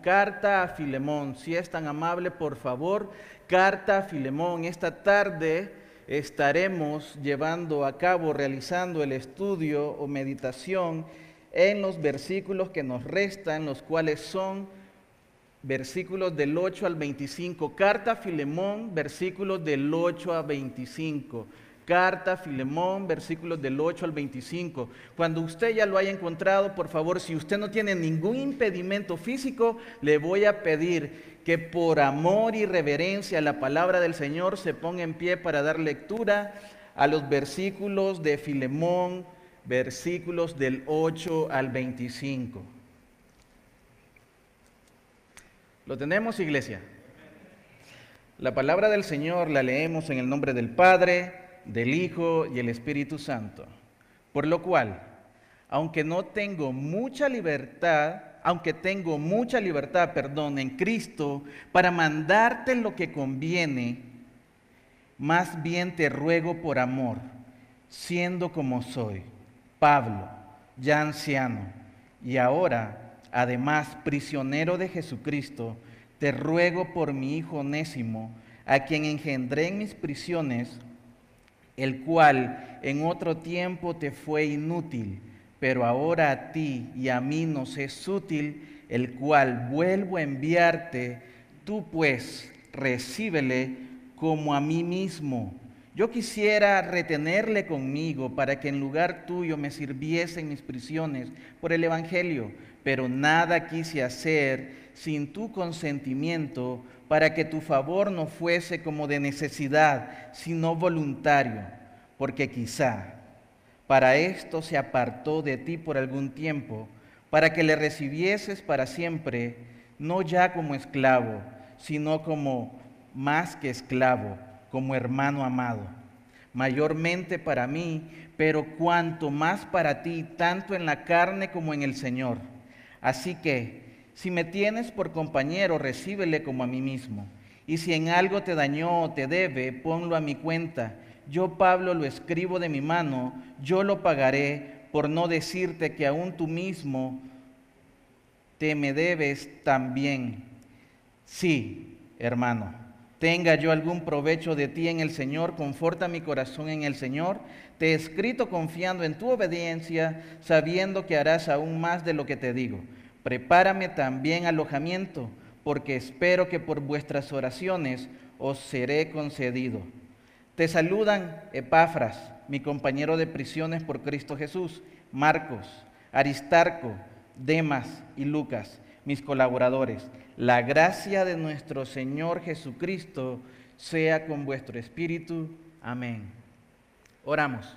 Carta a Filemón, si es tan amable, por favor, carta a Filemón. Esta tarde estaremos llevando a cabo, realizando el estudio o meditación en los versículos que nos restan, los cuales son versículos del 8 al 25. Carta a Filemón, versículos del 8 a 25 carta Filemón, versículos del 8 al 25. Cuando usted ya lo haya encontrado, por favor, si usted no tiene ningún impedimento físico, le voy a pedir que por amor y reverencia a la palabra del Señor se ponga en pie para dar lectura a los versículos de Filemón, versículos del 8 al 25. ¿Lo tenemos, iglesia? La palabra del Señor la leemos en el nombre del Padre, del Hijo y el Espíritu Santo. Por lo cual, aunque no tengo mucha libertad, aunque tengo mucha libertad, perdón, en Cristo, para mandarte lo que conviene, más bien te ruego por amor, siendo como soy, Pablo, ya anciano, y ahora, además, prisionero de Jesucristo, te ruego por mi Hijo Onésimo, a quien engendré en mis prisiones, el cual en otro tiempo te fue inútil, pero ahora a ti y a mí nos es útil, el cual vuelvo a enviarte, tú pues recíbele como a mí mismo. Yo quisiera retenerle conmigo para que en lugar tuyo me sirviese en mis prisiones por el Evangelio, pero nada quise hacer sin tu consentimiento para que tu favor no fuese como de necesidad, sino voluntario, porque quizá para esto se apartó de ti por algún tiempo, para que le recibieses para siempre, no ya como esclavo, sino como más que esclavo, como hermano amado, mayormente para mí, pero cuanto más para ti, tanto en la carne como en el Señor. Así que, si me tienes por compañero, recíbele como a mí mismo. Y si en algo te dañó o te debe, ponlo a mi cuenta. Yo, Pablo, lo escribo de mi mano, yo lo pagaré, por no decirte que aún tú mismo te me debes también. Sí, hermano, tenga yo algún provecho de ti en el Señor, conforta mi corazón en el Señor. Te he escrito confiando en tu obediencia, sabiendo que harás aún más de lo que te digo Prepárame también alojamiento, porque espero que por vuestras oraciones os seré concedido. Te saludan Epafras, mi compañero de prisiones por Cristo Jesús, Marcos, Aristarco, Demas y Lucas, mis colaboradores. La gracia de nuestro Señor Jesucristo sea con vuestro espíritu. Amén. Oramos.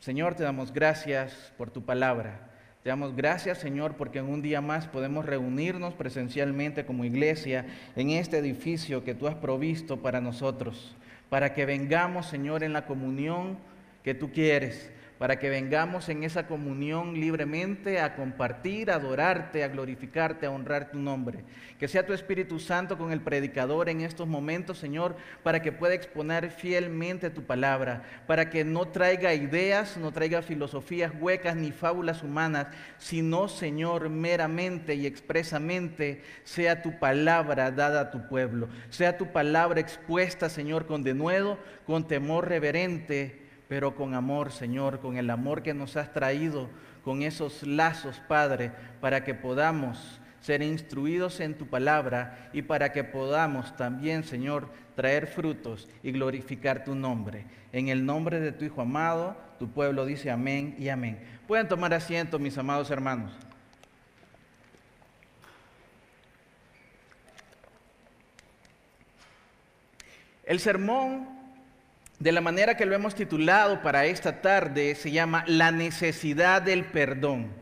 Señor, te damos gracias por tu palabra. Te damos gracias, Señor, porque en un día más podemos reunirnos presencialmente como iglesia en este edificio que tú has provisto para nosotros, para que vengamos, Señor, en la comunión que tú quieres, para que vengamos en esa comunión libremente a compartir, a adorarte, a glorificarte, a honrar tu nombre. Que sea tu Espíritu Santo con el predicador en estos momentos, Señor, para que pueda exponer fielmente tu palabra, para que no traiga ideas, no traiga filosofías huecas ni fábulas humanas, sino, Señor, meramente y expresamente sea tu palabra dada a tu pueblo, sea tu palabra expuesta, Señor, con denuedo, con temor reverente pero con amor, Señor, con el amor que nos has traído, con esos lazos, Padre, para que podamos ser instruidos en tu palabra y para que podamos también, Señor, traer frutos y glorificar tu nombre. En el nombre de tu Hijo amado, tu pueblo dice amén y amén. Pueden tomar asiento, mis amados hermanos. El sermón de la manera que lo hemos titulado para esta tarde, se llama La necesidad del perdón.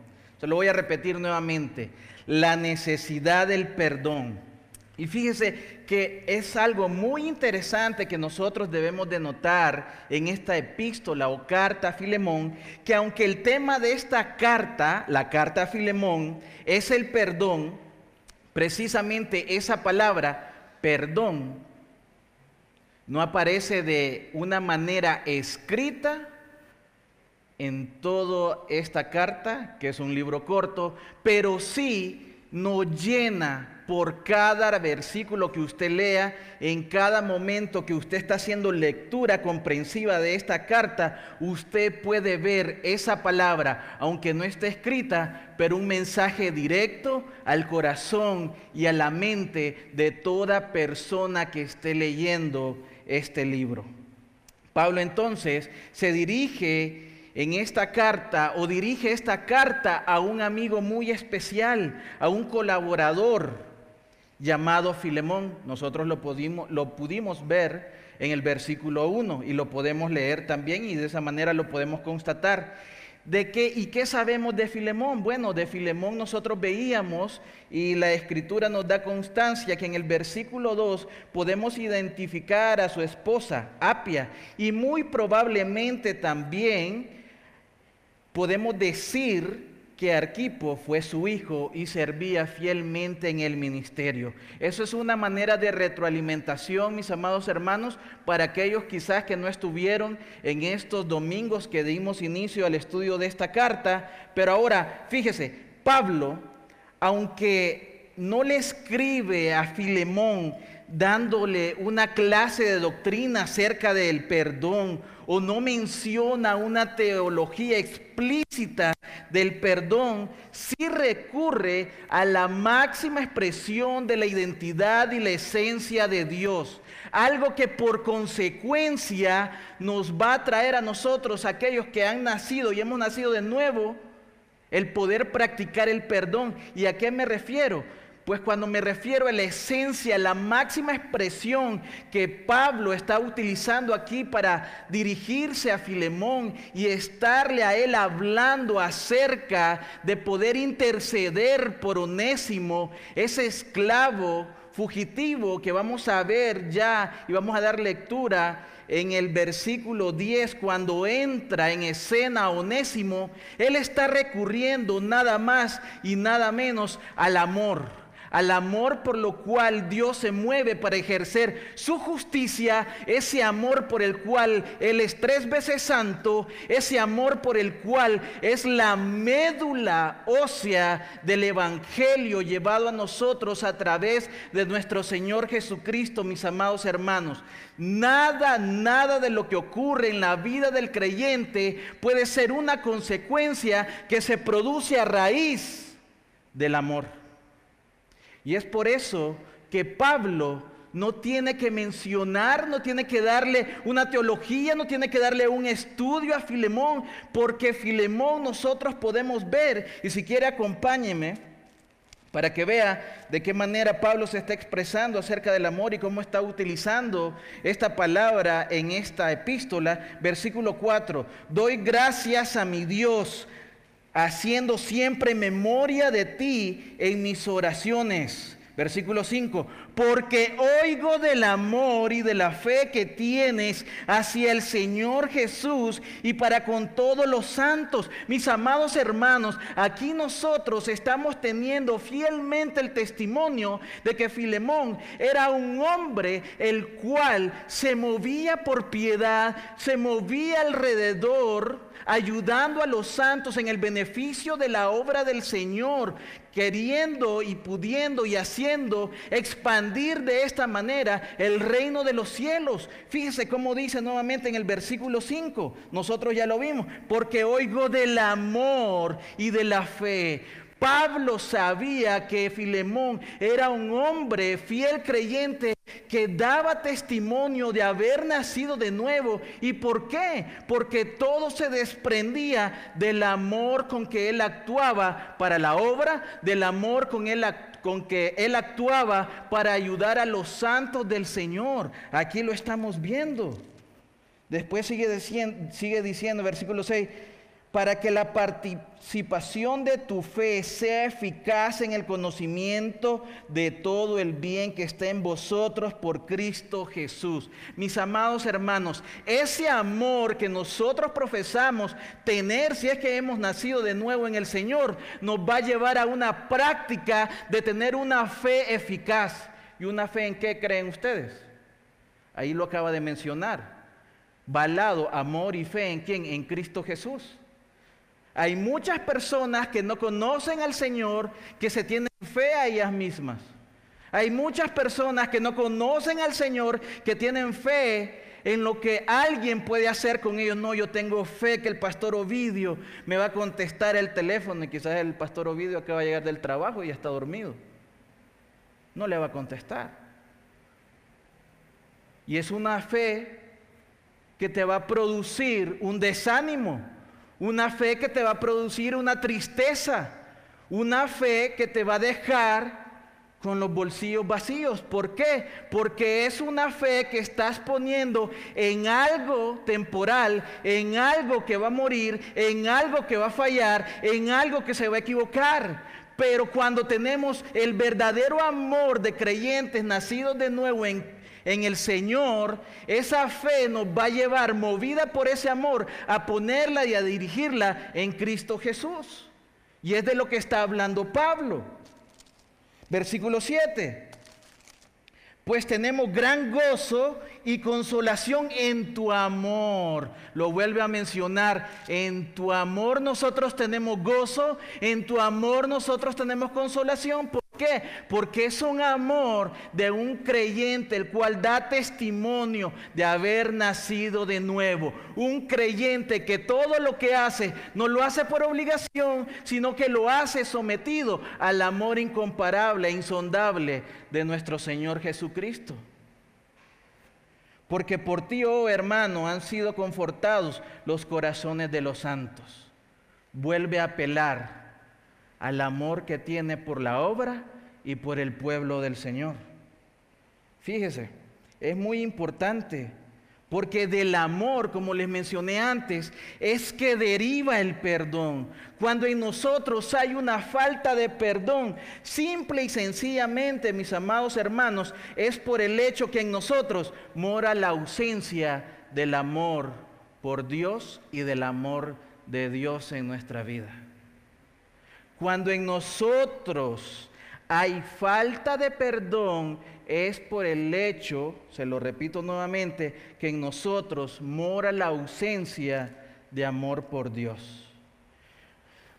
Se lo voy a repetir nuevamente, la necesidad del perdón. Y fíjese que es algo muy interesante que nosotros debemos de notar en esta epístola o carta a Filemón, que aunque el tema de esta carta, la carta a Filemón, es el perdón, precisamente esa palabra, perdón, no aparece de una manera escrita en toda esta carta, que es un libro corto, pero sí nos llena por cada versículo que usted lea, en cada momento que usted está haciendo lectura comprensiva de esta carta, usted puede ver esa palabra, aunque no esté escrita, pero un mensaje directo al corazón y a la mente de toda persona que esté leyendo este libro. Pablo entonces se dirige en esta carta o dirige esta carta a un amigo muy especial, a un colaborador llamado Filemón. Nosotros lo pudimos, lo pudimos ver en el versículo 1 y lo podemos leer también y de esa manera lo podemos constatar. ¿De qué y qué sabemos de Filemón? Bueno, de Filemón nosotros veíamos y la escritura nos da constancia que en el versículo 2 podemos identificar a su esposa, Apia, y muy probablemente también podemos decir que Arquipo fue su hijo y servía fielmente en el ministerio. Eso es una manera de retroalimentación, mis amados hermanos, para aquellos quizás que no estuvieron en estos domingos que dimos inicio al estudio de esta carta. Pero ahora, fíjese, Pablo, aunque no le escribe a Filemón dándole una clase de doctrina acerca del perdón o no menciona una teología explícita del perdón, sí recurre a la máxima expresión de la identidad y la esencia de Dios. Algo que por consecuencia nos va a traer a nosotros, aquellos que han nacido y hemos nacido de nuevo, el poder practicar el perdón. ¿Y a qué me refiero? Pues cuando me refiero a la esencia, la máxima expresión que Pablo está utilizando aquí para dirigirse a Filemón y estarle a él hablando acerca de poder interceder por Onésimo, ese esclavo fugitivo que vamos a ver ya y vamos a dar lectura en el versículo 10, cuando entra en escena Onésimo, él está recurriendo nada más y nada menos al amor al amor por lo cual Dios se mueve para ejercer su justicia, ese amor por el cual Él es tres veces santo, ese amor por el cual es la médula ósea del Evangelio llevado a nosotros a través de nuestro Señor Jesucristo, mis amados hermanos. Nada, nada de lo que ocurre en la vida del creyente puede ser una consecuencia que se produce a raíz del amor. Y es por eso que Pablo no tiene que mencionar, no tiene que darle una teología, no tiene que darle un estudio a Filemón, porque Filemón nosotros podemos ver, y si quiere acompáñeme para que vea de qué manera Pablo se está expresando acerca del amor y cómo está utilizando esta palabra en esta epístola. Versículo 4, doy gracias a mi Dios haciendo siempre memoria de ti en mis oraciones. Versículo 5, porque oigo del amor y de la fe que tienes hacia el Señor Jesús y para con todos los santos. Mis amados hermanos, aquí nosotros estamos teniendo fielmente el testimonio de que Filemón era un hombre el cual se movía por piedad, se movía alrededor ayudando a los santos en el beneficio de la obra del Señor, queriendo y pudiendo y haciendo expandir de esta manera el reino de los cielos. Fíjese cómo dice nuevamente en el versículo 5, nosotros ya lo vimos, porque oigo del amor y de la fe Pablo sabía que Filemón era un hombre fiel creyente que daba testimonio de haber nacido de nuevo. ¿Y por qué? Porque todo se desprendía del amor con que él actuaba para la obra, del amor con, con que él actuaba para ayudar a los santos del Señor. Aquí lo estamos viendo. Después sigue diciendo, sigue diciendo versículo 6 para que la participación de tu fe sea eficaz en el conocimiento de todo el bien que está en vosotros por Cristo Jesús. Mis amados hermanos, ese amor que nosotros profesamos tener si es que hemos nacido de nuevo en el Señor, nos va a llevar a una práctica de tener una fe eficaz. ¿Y una fe en qué creen ustedes? Ahí lo acaba de mencionar. Balado, amor y fe en quién? En Cristo Jesús. Hay muchas personas que no conocen al Señor, que se tienen fe a ellas mismas. Hay muchas personas que no conocen al Señor, que tienen fe en lo que alguien puede hacer con ellos. No, yo tengo fe que el pastor Ovidio me va a contestar el teléfono y quizás el pastor Ovidio acaba de llegar del trabajo y ya está dormido. No le va a contestar. Y es una fe que te va a producir un desánimo una fe que te va a producir una tristeza. Una fe que te va a dejar con los bolsillos vacíos. ¿Por qué? Porque es una fe que estás poniendo en algo temporal, en algo que va a morir, en algo que va a fallar, en algo que se va a equivocar. Pero cuando tenemos el verdadero amor de creyentes nacidos de nuevo en en el Señor, esa fe nos va a llevar, movida por ese amor, a ponerla y a dirigirla en Cristo Jesús. Y es de lo que está hablando Pablo. Versículo 7. Pues tenemos gran gozo y consolación en tu amor. Lo vuelve a mencionar. En tu amor nosotros tenemos gozo, en tu amor nosotros tenemos consolación qué? Porque es un amor de un creyente el cual da testimonio de haber nacido de nuevo. Un creyente que todo lo que hace no lo hace por obligación, sino que lo hace sometido al amor incomparable e insondable de nuestro Señor Jesucristo. Porque por ti, oh hermano, han sido confortados los corazones de los santos. Vuelve a apelar al amor que tiene por la obra y por el pueblo del Señor. Fíjese, es muy importante porque del amor, como les mencioné antes, es que deriva el perdón. Cuando en nosotros hay una falta de perdón, simple y sencillamente, mis amados hermanos, es por el hecho que en nosotros mora la ausencia del amor por Dios y del amor de Dios en nuestra vida. Cuando en nosotros hay falta de perdón, es por el hecho, se lo repito nuevamente, que en nosotros mora la ausencia de amor por Dios.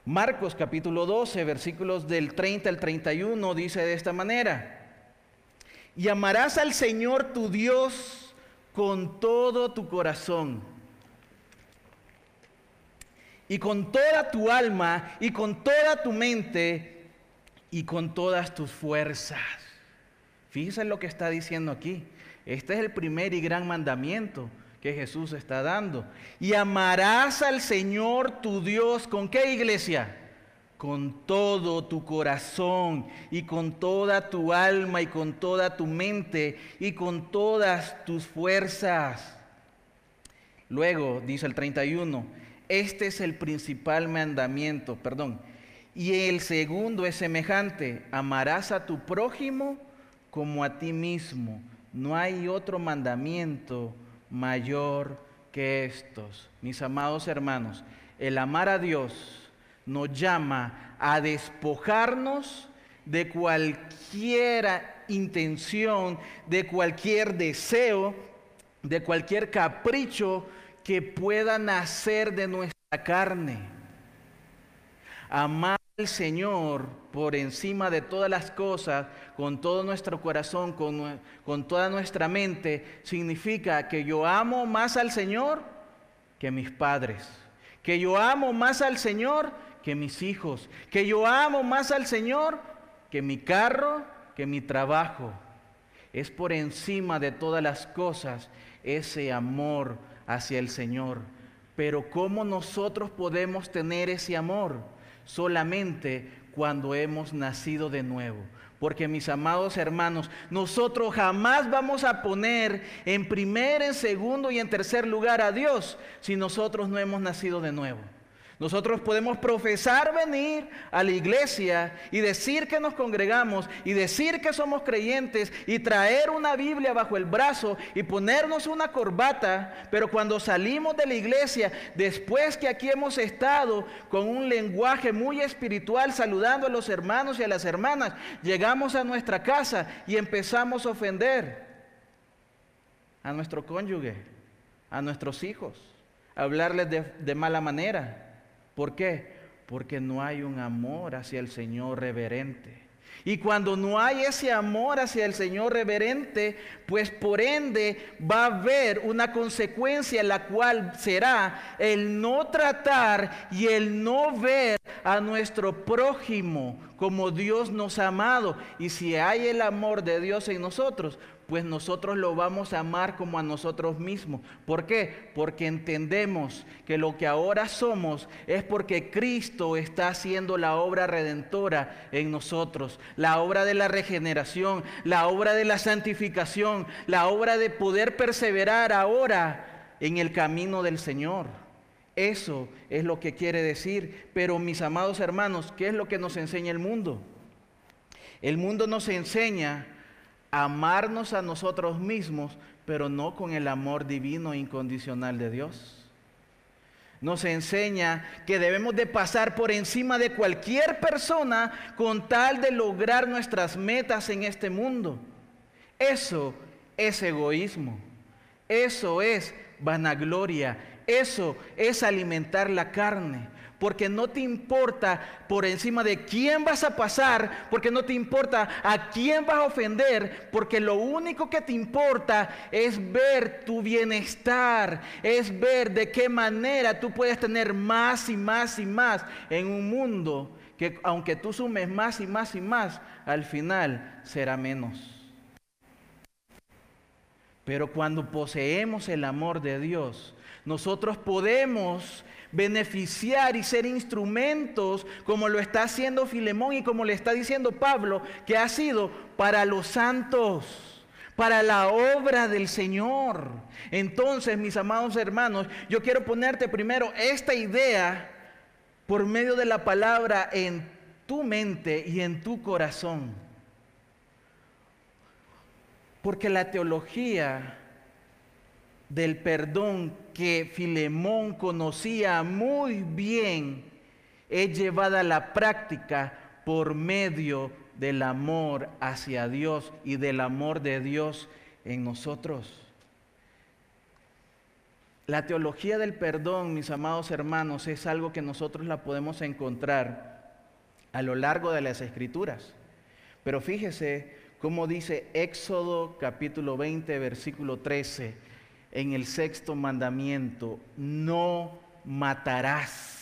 Marcos capítulo 12, versículos del 30 al 31 dice de esta manera, y amarás al Señor tu Dios con todo tu corazón y con toda tu alma y con toda tu mente y con todas tus fuerzas. Fíjense lo que está diciendo aquí. Este es el primer y gran mandamiento que Jesús está dando. Y amarás al Señor tu Dios con qué iglesia? Con todo tu corazón y con toda tu alma y con toda tu mente y con todas tus fuerzas. Luego dice el 31, este es el principal mandamiento, perdón. Y el segundo es semejante, amarás a tu prójimo como a ti mismo. No hay otro mandamiento mayor que estos. Mis amados hermanos, el amar a Dios nos llama a despojarnos de cualquier intención, de cualquier deseo, de cualquier capricho que pueda nacer de nuestra carne. Amar al Señor por encima de todas las cosas, con todo nuestro corazón, con, con toda nuestra mente, significa que yo amo más al Señor que mis padres, que yo amo más al Señor que mis hijos, que yo amo más al Señor que mi carro, que mi trabajo. Es por encima de todas las cosas ese amor hacia el Señor. Pero ¿cómo nosotros podemos tener ese amor? Solamente cuando hemos nacido de nuevo. Porque mis amados hermanos, nosotros jamás vamos a poner en primer, en segundo y en tercer lugar a Dios si nosotros no hemos nacido de nuevo. Nosotros podemos profesar venir a la iglesia y decir que nos congregamos y decir que somos creyentes y traer una Biblia bajo el brazo y ponernos una corbata, pero cuando salimos de la iglesia, después que aquí hemos estado con un lenguaje muy espiritual saludando a los hermanos y a las hermanas, llegamos a nuestra casa y empezamos a ofender a nuestro cónyuge, a nuestros hijos, a hablarles de, de mala manera ¿Por qué? Porque no hay un amor hacia el Señor reverente. Y cuando no hay ese amor hacia el Señor reverente, pues por ende va a haber una consecuencia la cual será el no tratar y el no ver a nuestro prójimo como Dios nos ha amado. Y si hay el amor de Dios en nosotros, pues nosotros lo vamos a amar como a nosotros mismos. ¿Por qué? Porque entendemos que lo que ahora somos es porque Cristo está haciendo la obra redentora en nosotros, la obra de la regeneración, la obra de la santificación, la obra de poder perseverar ahora en el camino del Señor. Eso es lo que quiere decir. Pero mis amados hermanos, ¿qué es lo que nos enseña el mundo? El mundo nos enseña amarnos a nosotros mismos, pero no con el amor divino e incondicional de Dios. Nos enseña que debemos de pasar por encima de cualquier persona con tal de lograr nuestras metas en este mundo. Eso es egoísmo. Eso es vanagloria. Eso es alimentar la carne porque no te importa por encima de quién vas a pasar, porque no te importa a quién vas a ofender, porque lo único que te importa es ver tu bienestar, es ver de qué manera tú puedes tener más y más y más en un mundo que aunque tú sumes más y más y más, al final será menos. Pero cuando poseemos el amor de Dios, nosotros podemos beneficiar y ser instrumentos como lo está haciendo Filemón y como le está diciendo Pablo, que ha sido para los santos, para la obra del Señor. Entonces, mis amados hermanos, yo quiero ponerte primero esta idea por medio de la palabra en tu mente y en tu corazón. Porque la teología del perdón que Filemón conocía muy bien es llevada a la práctica por medio del amor hacia Dios y del amor de Dios en nosotros. La teología del perdón, mis amados hermanos, es algo que nosotros la podemos encontrar a lo largo de las escrituras. Pero fíjese cómo dice Éxodo capítulo 20, versículo 13 en el sexto mandamiento, no matarás.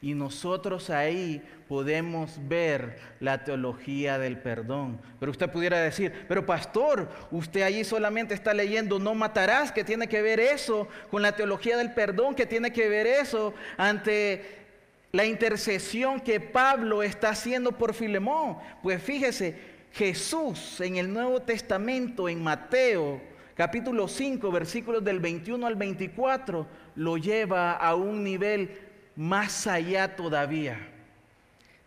Y nosotros ahí podemos ver la teología del perdón. Pero usted pudiera decir, pero pastor, usted allí solamente está leyendo no matarás, que tiene que ver eso con la teología del perdón, que tiene que ver eso ante la intercesión que Pablo está haciendo por Filemón. Pues fíjese, Jesús en el Nuevo Testamento, en Mateo, capítulo 5, versículos del 21 al 24, lo lleva a un nivel más allá todavía.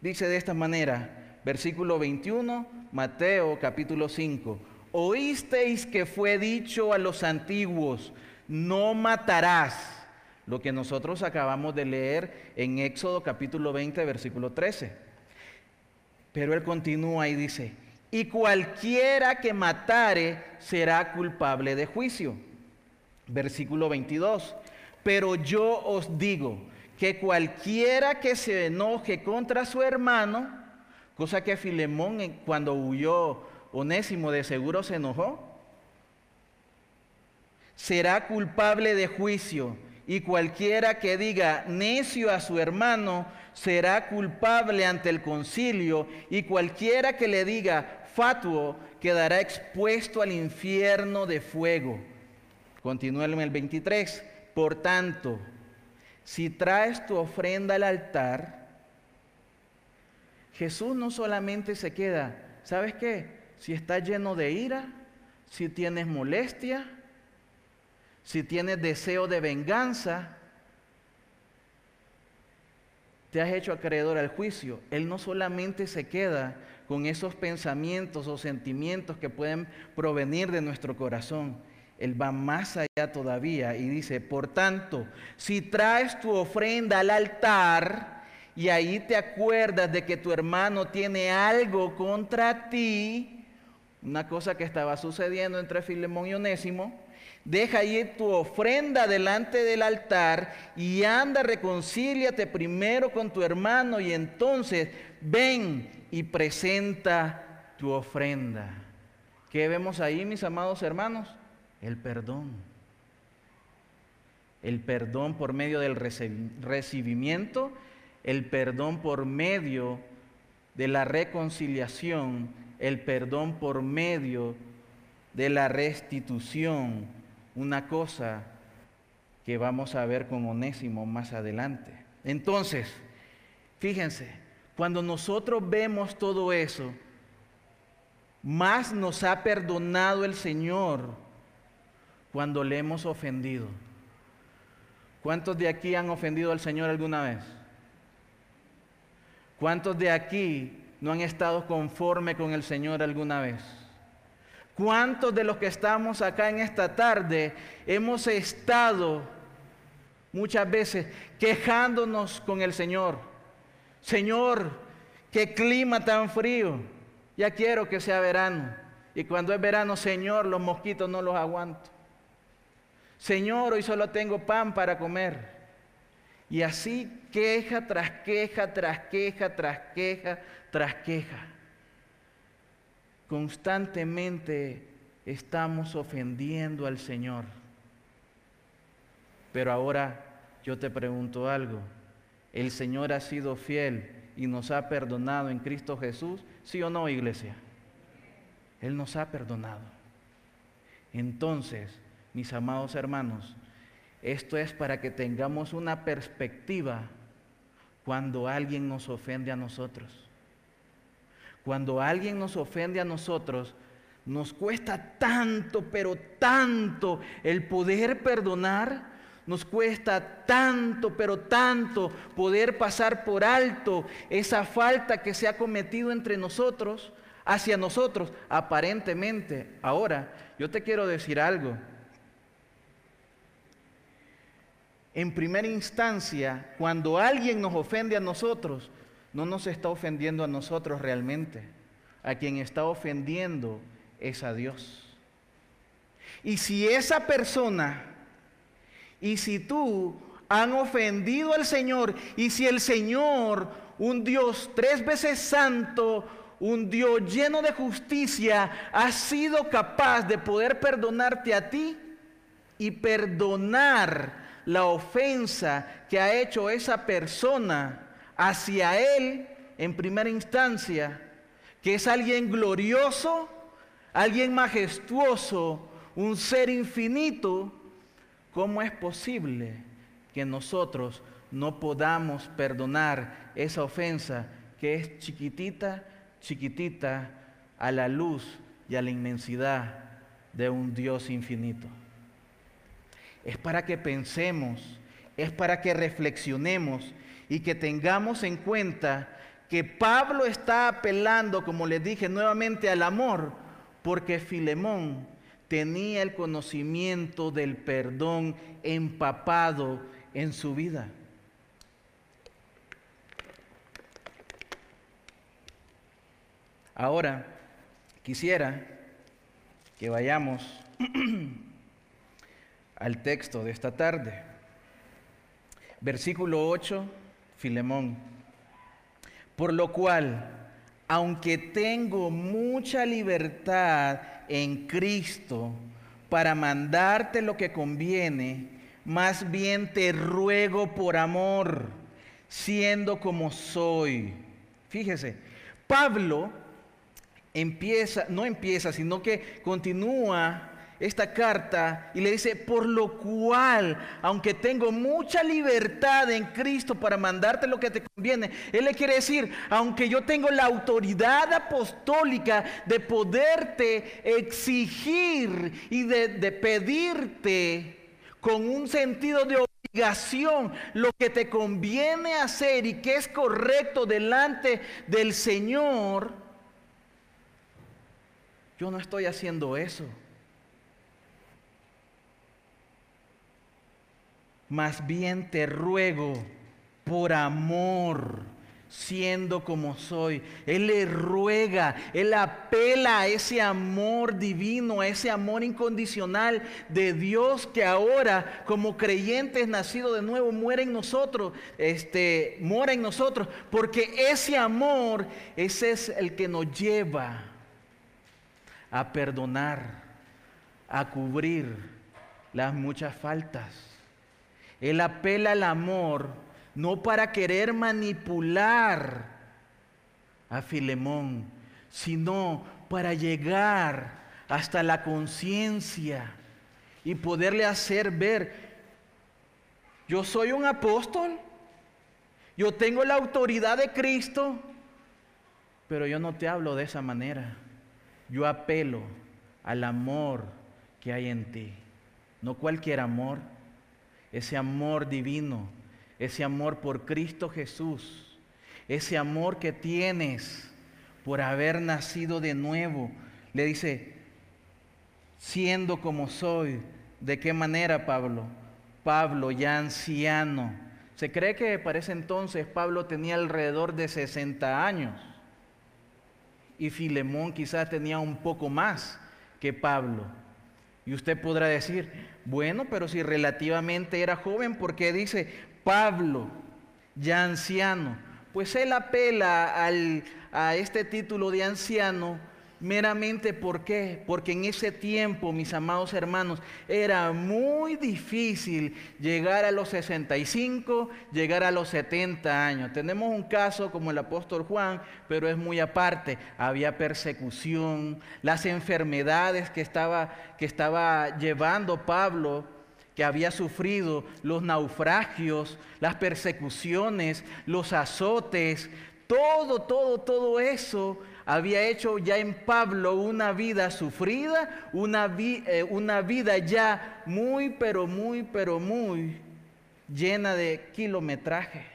Dice de esta manera, versículo 21, Mateo capítulo 5, oísteis que fue dicho a los antiguos, no matarás. Lo que nosotros acabamos de leer en Éxodo capítulo 20, versículo 13. Pero él continúa y dice, y cualquiera que matare será culpable de juicio. Versículo 22. Pero yo os digo que cualquiera que se enoje contra su hermano, cosa que Filemón cuando huyó Onésimo de seguro se enojó, será culpable de juicio. Y cualquiera que diga necio a su hermano será culpable ante el concilio. Y cualquiera que le diga fatuo quedará expuesto al infierno de fuego. Continúa el 23. Por tanto, si traes tu ofrenda al altar, Jesús no solamente se queda, ¿sabes qué? Si estás lleno de ira, si tienes molestia, si tienes deseo de venganza, te has hecho acreedor al juicio. Él no solamente se queda con esos pensamientos o sentimientos que pueden provenir de nuestro corazón. Él va más allá todavía y dice, por tanto, si traes tu ofrenda al altar y ahí te acuerdas de que tu hermano tiene algo contra ti, una cosa que estaba sucediendo entre Filemón y Onésimo, Deja ahí tu ofrenda delante del altar y anda, reconcíliate primero con tu hermano y entonces ven y presenta tu ofrenda. ¿Qué vemos ahí, mis amados hermanos? El perdón. El perdón por medio del recibimiento, el perdón por medio de la reconciliación, el perdón por medio de la restitución, una cosa que vamos a ver con Onésimo más adelante. Entonces, fíjense, cuando nosotros vemos todo eso, más nos ha perdonado el Señor cuando le hemos ofendido. ¿Cuántos de aquí han ofendido al Señor alguna vez? ¿Cuántos de aquí no han estado conforme con el Señor alguna vez? ¿Cuántos de los que estamos acá en esta tarde hemos estado muchas veces quejándonos con el Señor? Señor, qué clima tan frío. Ya quiero que sea verano. Y cuando es verano, Señor, los mosquitos no los aguanto. Señor, hoy solo tengo pan para comer. Y así queja tras queja, tras queja, tras queja, tras queja. Constantemente estamos ofendiendo al Señor. Pero ahora yo te pregunto algo. ¿El Señor ha sido fiel y nos ha perdonado en Cristo Jesús? ¿Sí o no, iglesia? Él nos ha perdonado. Entonces, mis amados hermanos, esto es para que tengamos una perspectiva cuando alguien nos ofende a nosotros. Cuando alguien nos ofende a nosotros, nos cuesta tanto, pero tanto el poder perdonar. Nos cuesta tanto, pero tanto poder pasar por alto esa falta que se ha cometido entre nosotros, hacia nosotros, aparentemente. Ahora, yo te quiero decir algo. En primera instancia, cuando alguien nos ofende a nosotros, no nos está ofendiendo a nosotros realmente. A quien está ofendiendo es a Dios. Y si esa persona y si tú han ofendido al Señor y si el Señor, un Dios tres veces santo, un Dios lleno de justicia, ha sido capaz de poder perdonarte a ti y perdonar la ofensa que ha hecho esa persona, hacia Él en primera instancia, que es alguien glorioso, alguien majestuoso, un ser infinito, ¿cómo es posible que nosotros no podamos perdonar esa ofensa que es chiquitita, chiquitita a la luz y a la inmensidad de un Dios infinito? Es para que pensemos, es para que reflexionemos y que tengamos en cuenta que Pablo está apelando, como les dije nuevamente, al amor, porque Filemón tenía el conocimiento del perdón empapado en su vida. Ahora, quisiera que vayamos al texto de esta tarde. Versículo 8 Filemón. Por lo cual, aunque tengo mucha libertad en Cristo para mandarte lo que conviene, más bien te ruego por amor, siendo como soy. Fíjese, Pablo empieza, no empieza, sino que continúa esta carta y le dice, por lo cual, aunque tengo mucha libertad en Cristo para mandarte lo que te conviene, Él le quiere decir, aunque yo tengo la autoridad apostólica de poderte exigir y de, de pedirte con un sentido de obligación lo que te conviene hacer y que es correcto delante del Señor, yo no estoy haciendo eso. Más bien te ruego por amor, siendo como soy. Él le ruega, Él apela a ese amor divino, a ese amor incondicional de Dios que ahora como creyentes nacidos de nuevo muere en nosotros, este, mora en nosotros, porque ese amor, ese es el que nos lleva a perdonar, a cubrir las muchas faltas. Él apela al amor no para querer manipular a Filemón, sino para llegar hasta la conciencia y poderle hacer ver, yo soy un apóstol, yo tengo la autoridad de Cristo, pero yo no te hablo de esa manera. Yo apelo al amor que hay en ti, no cualquier amor, ese amor divino ese amor por Cristo Jesús, ese amor que tienes por haber nacido de nuevo. Le dice, siendo como soy, ¿de qué manera Pablo? Pablo ya anciano. Se cree que para ese entonces Pablo tenía alrededor de 60 años y Filemón quizás tenía un poco más que Pablo. Y usted podrá decir, bueno, pero si relativamente era joven, ¿por qué dice, Pablo, ya anciano, pues él apela a este título de anciano meramente ¿por qué? Porque en ese tiempo, mis amados hermanos, era muy difícil llegar a los 65, llegar a los 70 años. Tenemos un caso como el apóstol Juan, pero es muy aparte. Había persecución, las enfermedades que estaba, que estaba llevando Pablo que había sufrido, los naufragios, las persecuciones, los azotes, todo, todo, todo eso había hecho ya en Pablo una vida sufrida, una, eh, una vida ya muy, pero muy, pero muy llena de kilometraje.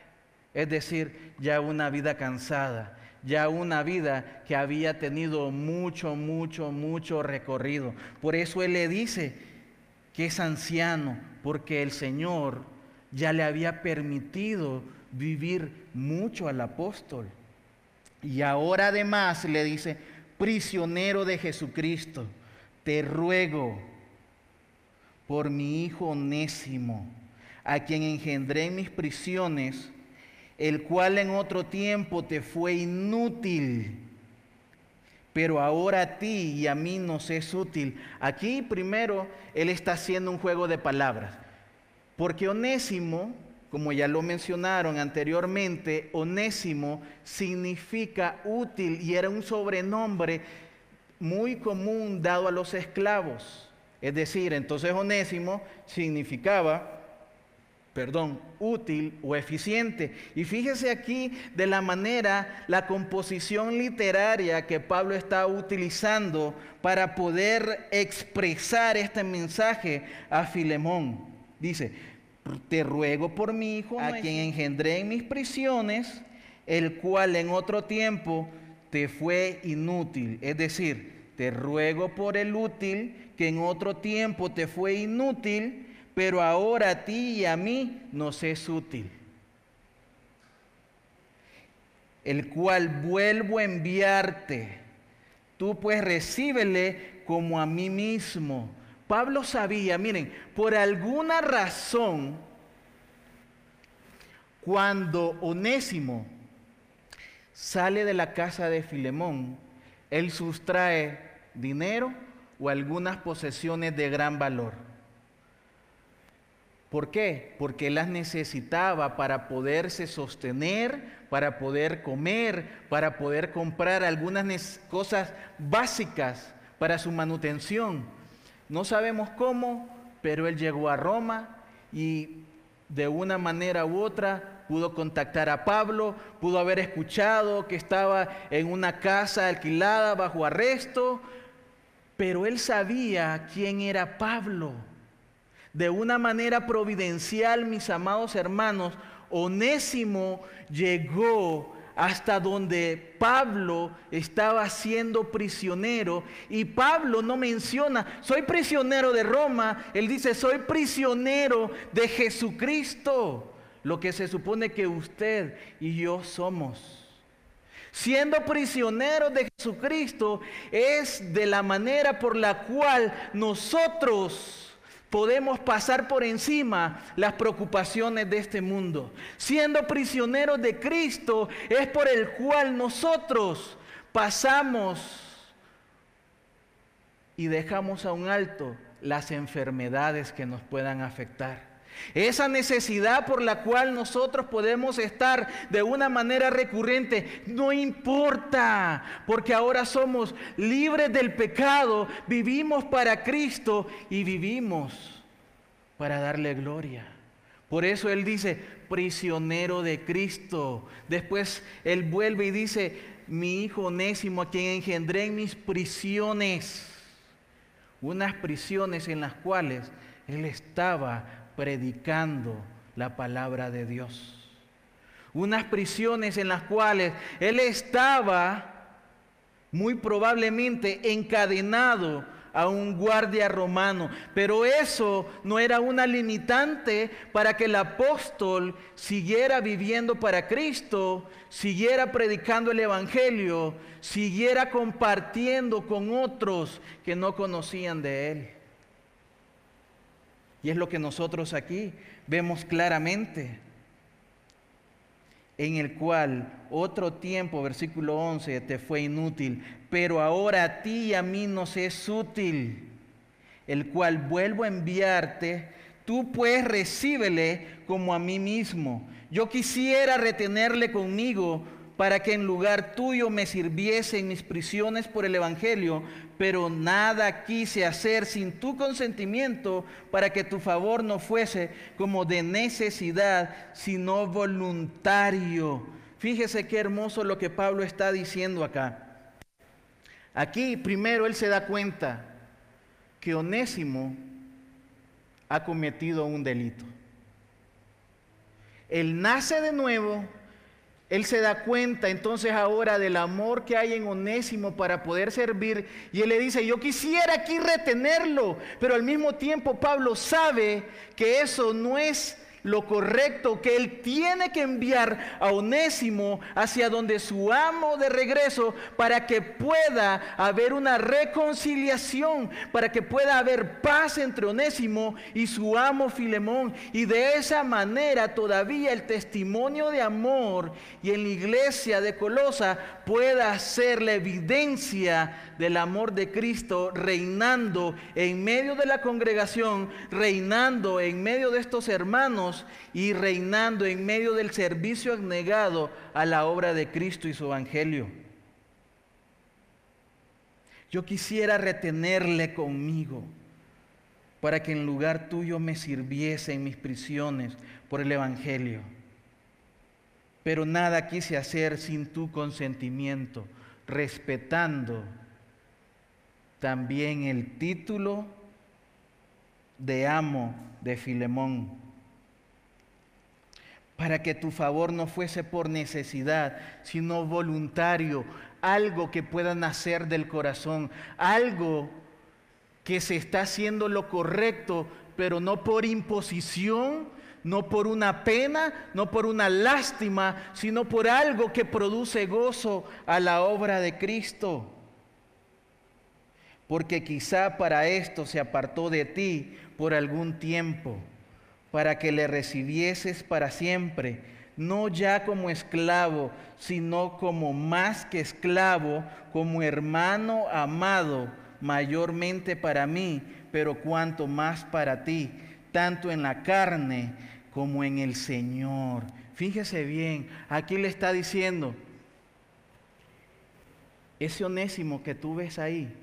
Es decir, ya una vida cansada, ya una vida que había tenido mucho, mucho, mucho recorrido. Por eso Él le dice, que es anciano, porque el Señor ya le había permitido vivir mucho al apóstol. Y ahora además le dice, prisionero de Jesucristo, te ruego por mi hijo onésimo, a quien engendré en mis prisiones, el cual en otro tiempo te fue inútil pero ahora a ti y a mí nos es útil. Aquí primero Él está haciendo un juego de palabras, porque onésimo, como ya lo mencionaron anteriormente, onésimo significa útil y era un sobrenombre muy común dado a los esclavos. Es decir, entonces onésimo significaba perdón, útil o eficiente. Y fíjese aquí de la manera, la composición literaria que Pablo está utilizando para poder expresar este mensaje a Filemón. Dice, te ruego por mi hijo, a quien engendré en mis prisiones, el cual en otro tiempo te fue inútil. Es decir, te ruego por el útil que en otro tiempo te fue inútil pero ahora a ti y a mí nos es útil. El cual vuelvo a enviarte. Tú pues recíbele como a mí mismo. Pablo sabía, miren, por alguna razón, cuando Onésimo sale de la casa de Filemón, él sustrae dinero o algunas posesiones de gran valor. ¿Por qué? Porque las necesitaba para poderse sostener, para poder comer, para poder comprar algunas cosas básicas para su manutención. No sabemos cómo, pero él llegó a Roma y de una manera u otra pudo contactar a Pablo, pudo haber escuchado que estaba en una casa alquilada bajo arresto, pero él sabía quién era Pablo. De una manera providencial, mis amados hermanos, Onésimo llegó hasta donde Pablo estaba siendo prisionero. Y Pablo no menciona, soy prisionero de Roma, él dice, soy prisionero de Jesucristo. lo que se supone que usted y yo somos. Siendo prisioneros de Jesucristo es de la manera por la cual nosotros podemos pasar por encima las preocupaciones de este mundo. Siendo prisioneros de Cristo es por el cual nosotros pasamos y dejamos a un alto las enfermedades que nos puedan afectar. Esa necesidad por la cual nosotros podemos estar de una manera recurrente, no importa, porque ahora somos libres del pecado, vivimos para Cristo y vivimos para darle gloria. Por eso Él dice, prisionero de Cristo. Después Él vuelve y dice, mi hijo onésimo a quien engendré en mis prisiones. Unas prisiones en las cuales Él estaba predicando la palabra de Dios. Unas prisiones en las cuales él estaba muy probablemente encadenado a un guardia romano. Pero eso no era una limitante para que el apóstol siguiera viviendo para Cristo, siguiera predicando el Evangelio, siguiera compartiendo con otros que no conocían de él. Y es lo que nosotros aquí vemos claramente, en el cual otro tiempo, versículo 11, te fue inútil, pero ahora a ti y a mí nos es útil, el cual vuelvo a enviarte, tú pues recíbele como a mí mismo. Yo quisiera retenerle conmigo para que en lugar tuyo me sirviese en mis prisiones por el Evangelio, pero nada quise hacer sin tu consentimiento para que tu favor no fuese como de necesidad, sino voluntario. Fíjese qué hermoso lo que Pablo está diciendo acá. Aquí primero él se da cuenta que Onésimo ha cometido un delito. Él nace de nuevo él se da cuenta entonces ahora del amor que hay en Onésimo para poder servir y él le dice, yo quisiera aquí retenerlo, pero al mismo tiempo Pablo sabe que eso no es lo correcto, que él tiene que enviar a Onésimo hacia donde su amo de regreso para que pueda haber una reconciliación, para que pueda haber paz entre Onésimo y su amo Filemón. Y de esa manera todavía el testimonio de amor y en la iglesia de Colosa pueda ser la evidencia del amor de Cristo reinando en medio de la congregación, reinando en medio de estos hermanos y reinando en medio del servicio abnegado a la obra de Cristo y su evangelio. Yo quisiera retenerle conmigo para que en lugar tuyo me sirviese en mis prisiones por el Evangelio. Pero nada quise hacer sin tu consentimiento, respetando también el título de amo de Filemón, para que tu favor no fuese por necesidad, sino voluntario, algo que pueda nacer del corazón, algo que se está haciendo lo correcto, pero no por imposición, no por una pena, no por una lástima, sino por algo que produce gozo a la obra de Cristo. Porque quizá para esto se apartó de ti por algún tiempo, para que le recibieses para siempre, no ya como esclavo, sino como más que esclavo, como hermano amado, mayormente para mí, pero cuanto más para ti, tanto en la carne como en el Señor. Fíjese bien, aquí le está diciendo, ese onésimo que tú ves ahí,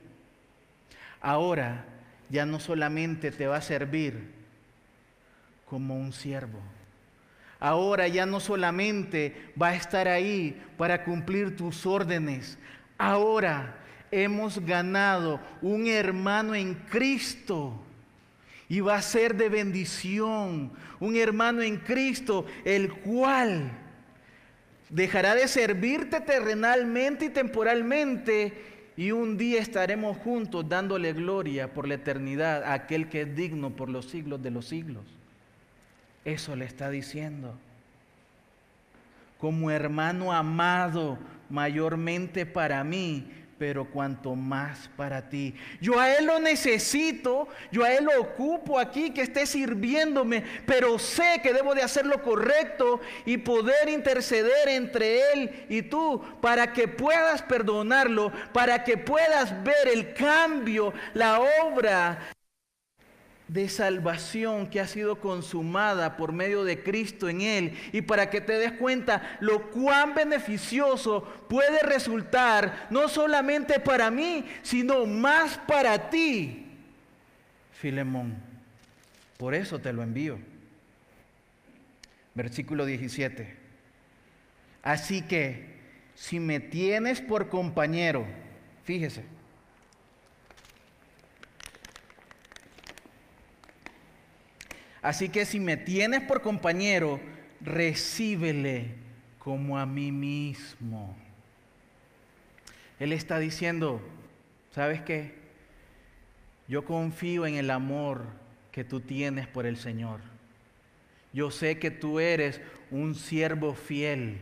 ahora ya no solamente te va a servir como un siervo. Ahora ya no solamente va a estar ahí para cumplir tus órdenes. Ahora hemos ganado un hermano en Cristo y va a ser de bendición. Un hermano en Cristo, el cual dejará de servirte terrenalmente y temporalmente y un día estaremos juntos dándole gloria por la eternidad a aquel que es digno por los siglos de los siglos. Eso le está diciendo. como hermano amado mayormente para mí, pero cuanto más para ti. Yo a Él lo necesito, yo a Él lo ocupo aquí, que esté sirviéndome, pero sé que debo de hacer lo correcto y poder interceder entre Él y tú para que puedas perdonarlo, para que puedas ver el cambio, la obra de salvación que ha sido consumada por medio de Cristo en Él y para que te des cuenta lo cuán beneficioso puede resultar no solamente para mí, sino más para ti, Filemón. Por eso te lo envío. Versículo 17. Así que si me tienes por compañero, fíjese, Así que si me tienes por compañero, recíbele como a mí mismo. Él está diciendo, ¿sabes qué? Yo confío en el amor que tú tienes por el Señor. Yo sé que tú eres un siervo fiel.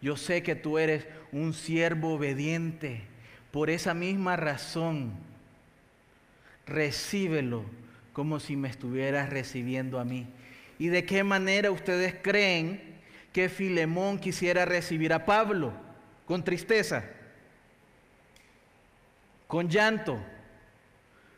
Yo sé que tú eres un siervo obediente. Por esa misma razón, recíbelo como si me estuvieras recibiendo a mí. ¿Y de qué manera ustedes creen que Filemón quisiera recibir a Pablo? ¿Con tristeza? ¿Con llanto?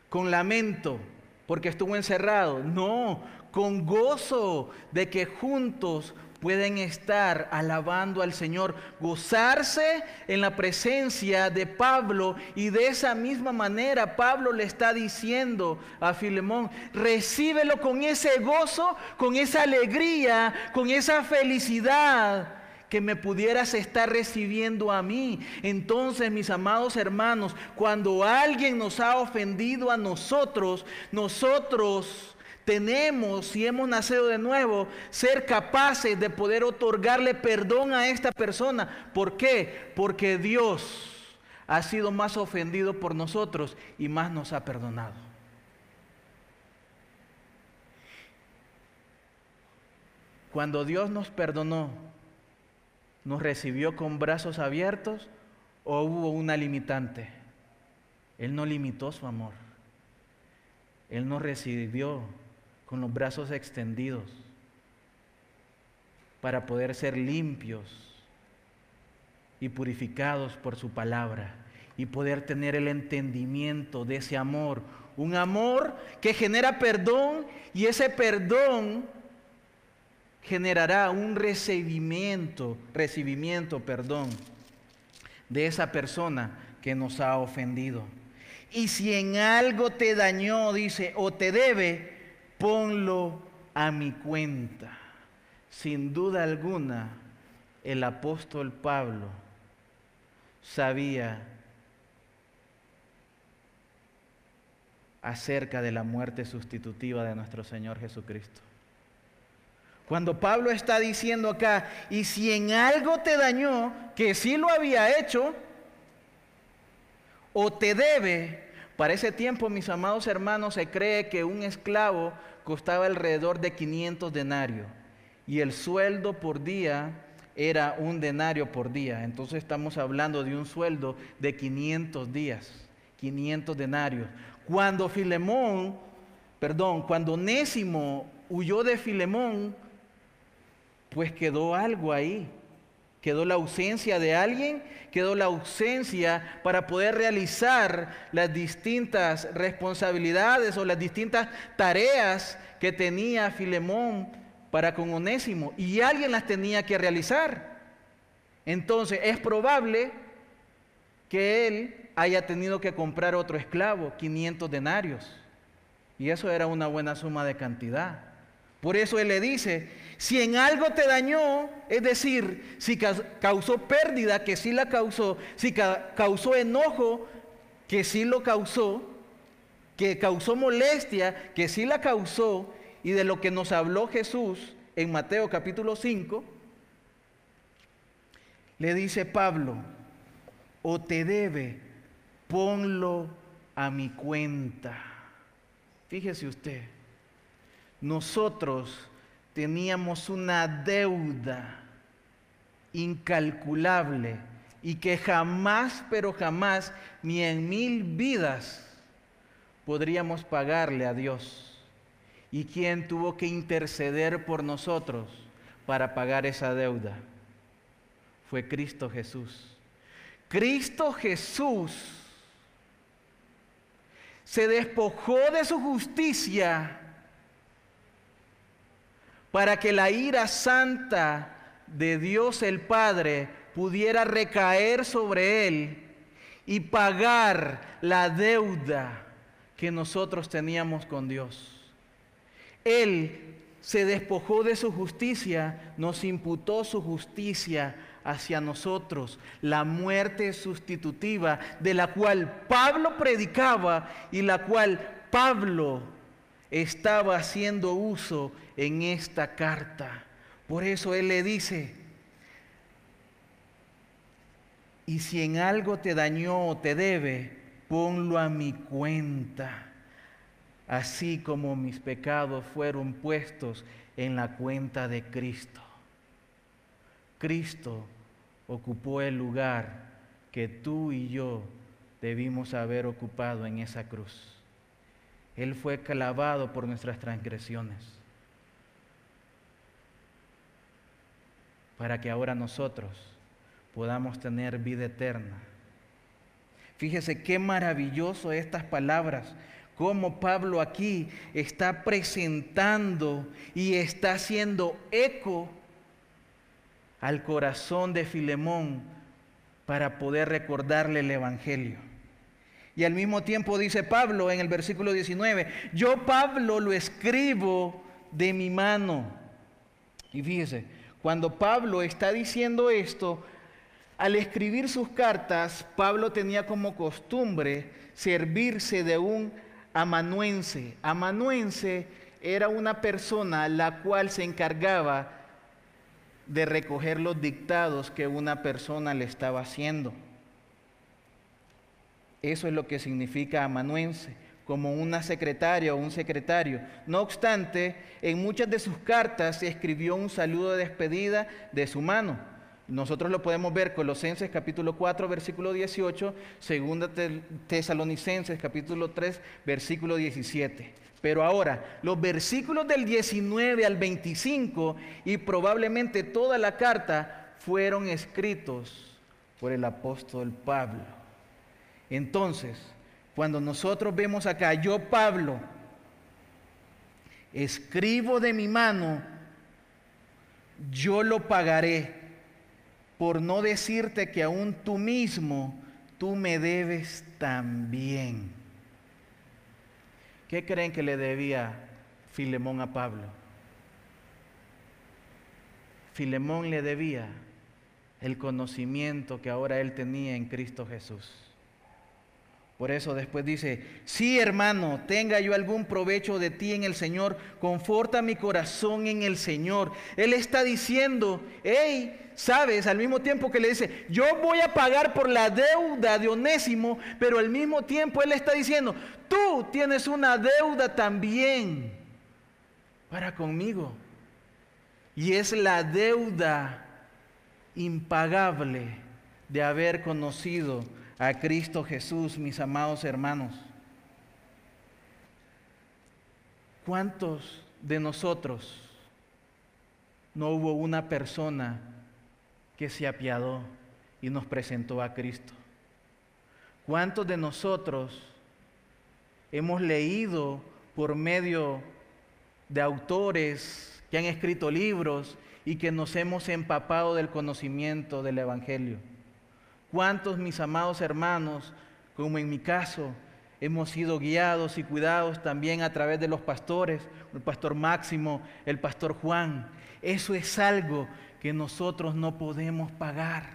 ¿Con lamento? Porque estuvo encerrado. No, con gozo de que juntos pueden estar alabando al Señor, gozarse en la presencia de Pablo y de esa misma manera Pablo le está diciendo a Filemón, recíbelo con ese gozo, con esa alegría, con esa felicidad que me pudieras estar recibiendo a mí. Entonces, mis amados hermanos, cuando alguien nos ha ofendido a nosotros, nosotros tenemos, si hemos nacido de nuevo, ser capaces de poder otorgarle perdón a esta persona. ¿Por qué? Porque Dios ha sido más ofendido por nosotros y más nos ha perdonado. Cuando Dios nos perdonó, ¿nos recibió con brazos abiertos o hubo una limitante? Él no limitó su amor. Él nos recibió con los brazos extendidos para poder ser limpios y purificados por su palabra y poder tener el entendimiento de ese amor. Un amor que genera perdón y ese perdón generará un recibimiento, recibimiento, perdón, de esa persona que nos ha ofendido. Y si en algo te dañó, dice, o te debe, ponlo a mi cuenta. Sin duda alguna, el apóstol Pablo sabía acerca de la muerte sustitutiva de nuestro Señor Jesucristo. Cuando Pablo está diciendo acá, y si en algo te dañó, que sí lo había hecho, o te debe, para ese tiempo, mis amados hermanos, se cree que un esclavo costaba alrededor de 500 denarios y el sueldo por día era un denario por día. Entonces estamos hablando de un sueldo de 500 días, 500 denarios. Cuando Filemón, perdón, cuando Nésimo huyó de Filemón, pues quedó algo ahí. Quedó la ausencia de alguien, quedó la ausencia para poder realizar las distintas responsabilidades o las distintas tareas que tenía Filemón para con Onésimo. Y alguien las tenía que realizar. Entonces es probable que él haya tenido que comprar otro esclavo, 500 denarios. Y eso era una buena suma de cantidad. Por eso él le dice, si en algo te dañó, es decir, si causó pérdida, que sí la causó, si causó enojo, que sí lo causó, que causó molestia, que sí la causó, y de lo que nos habló Jesús en Mateo capítulo 5, le dice Pablo, o te debe, ponlo a mi cuenta. Fíjese usted, nosotros teníamos una deuda incalculable y que jamás, pero jamás, ni en mil vidas podríamos pagarle a Dios. ¿Y quién tuvo que interceder por nosotros para pagar esa deuda? Fue Cristo Jesús. Cristo Jesús se despojó de su justicia para que la ira santa de Dios el Padre pudiera recaer sobre él y pagar la deuda que nosotros teníamos con Dios. Él se despojó de su justicia, nos imputó su justicia hacia nosotros, la muerte sustitutiva de la cual Pablo predicaba y la cual Pablo estaba haciendo uso en esta carta. Por eso él le dice, y si en algo te dañó o te debe, ponlo a mi cuenta, así como mis pecados fueron puestos en la cuenta de Cristo. Cristo ocupó el lugar que tú y yo debimos haber ocupado en esa cruz. Él fue clavado por nuestras transgresiones, para que ahora nosotros podamos tener vida eterna. Fíjese qué maravilloso estas palabras, cómo Pablo aquí está presentando y está haciendo eco al corazón de Filemón para poder recordarle el Evangelio. Y al mismo tiempo dice Pablo en el versículo 19, yo Pablo lo escribo de mi mano. Y fíjese, cuando Pablo está diciendo esto, al escribir sus cartas, Pablo tenía como costumbre servirse de un amanuense. Amanuense era una persona la cual se encargaba de recoger los dictados que una persona le estaba haciendo. Eso es lo que significa amanuense, como una secretaria o un secretario. No obstante, en muchas de sus cartas se escribió un saludo de despedida de su mano. Nosotros lo podemos ver Colosenses capítulo 4 versículo 18, Segunda Tesalonicenses capítulo 3 versículo 17. Pero ahora, los versículos del 19 al 25 y probablemente toda la carta fueron escritos por el apóstol Pablo. Entonces, cuando nosotros vemos acá, yo Pablo, escribo de mi mano, yo lo pagaré, por no decirte que aún tú mismo, tú me debes también. ¿Qué creen que le debía Filemón a Pablo? Filemón le debía el conocimiento que ahora él tenía en Cristo Jesús. Por eso después dice, sí hermano, tenga yo algún provecho de ti en el Señor, conforta mi corazón en el Señor. Él está diciendo, hey, sabes, al mismo tiempo que le dice, yo voy a pagar por la deuda de Onésimo, pero al mismo tiempo él está diciendo, tú tienes una deuda también para conmigo. Y es la deuda impagable de haber conocido a Cristo Jesús, mis amados hermanos. ¿Cuántos de nosotros no hubo una persona que se apiadó y nos presentó a Cristo? ¿Cuántos de nosotros hemos leído por medio de autores que han escrito libros y que nos hemos empapado del conocimiento del Evangelio? ¿Cuántos mis amados hermanos, como en mi caso, hemos sido guiados y cuidados también a través de los pastores, el pastor Máximo, el pastor Juan? Eso es algo que nosotros no podemos pagar.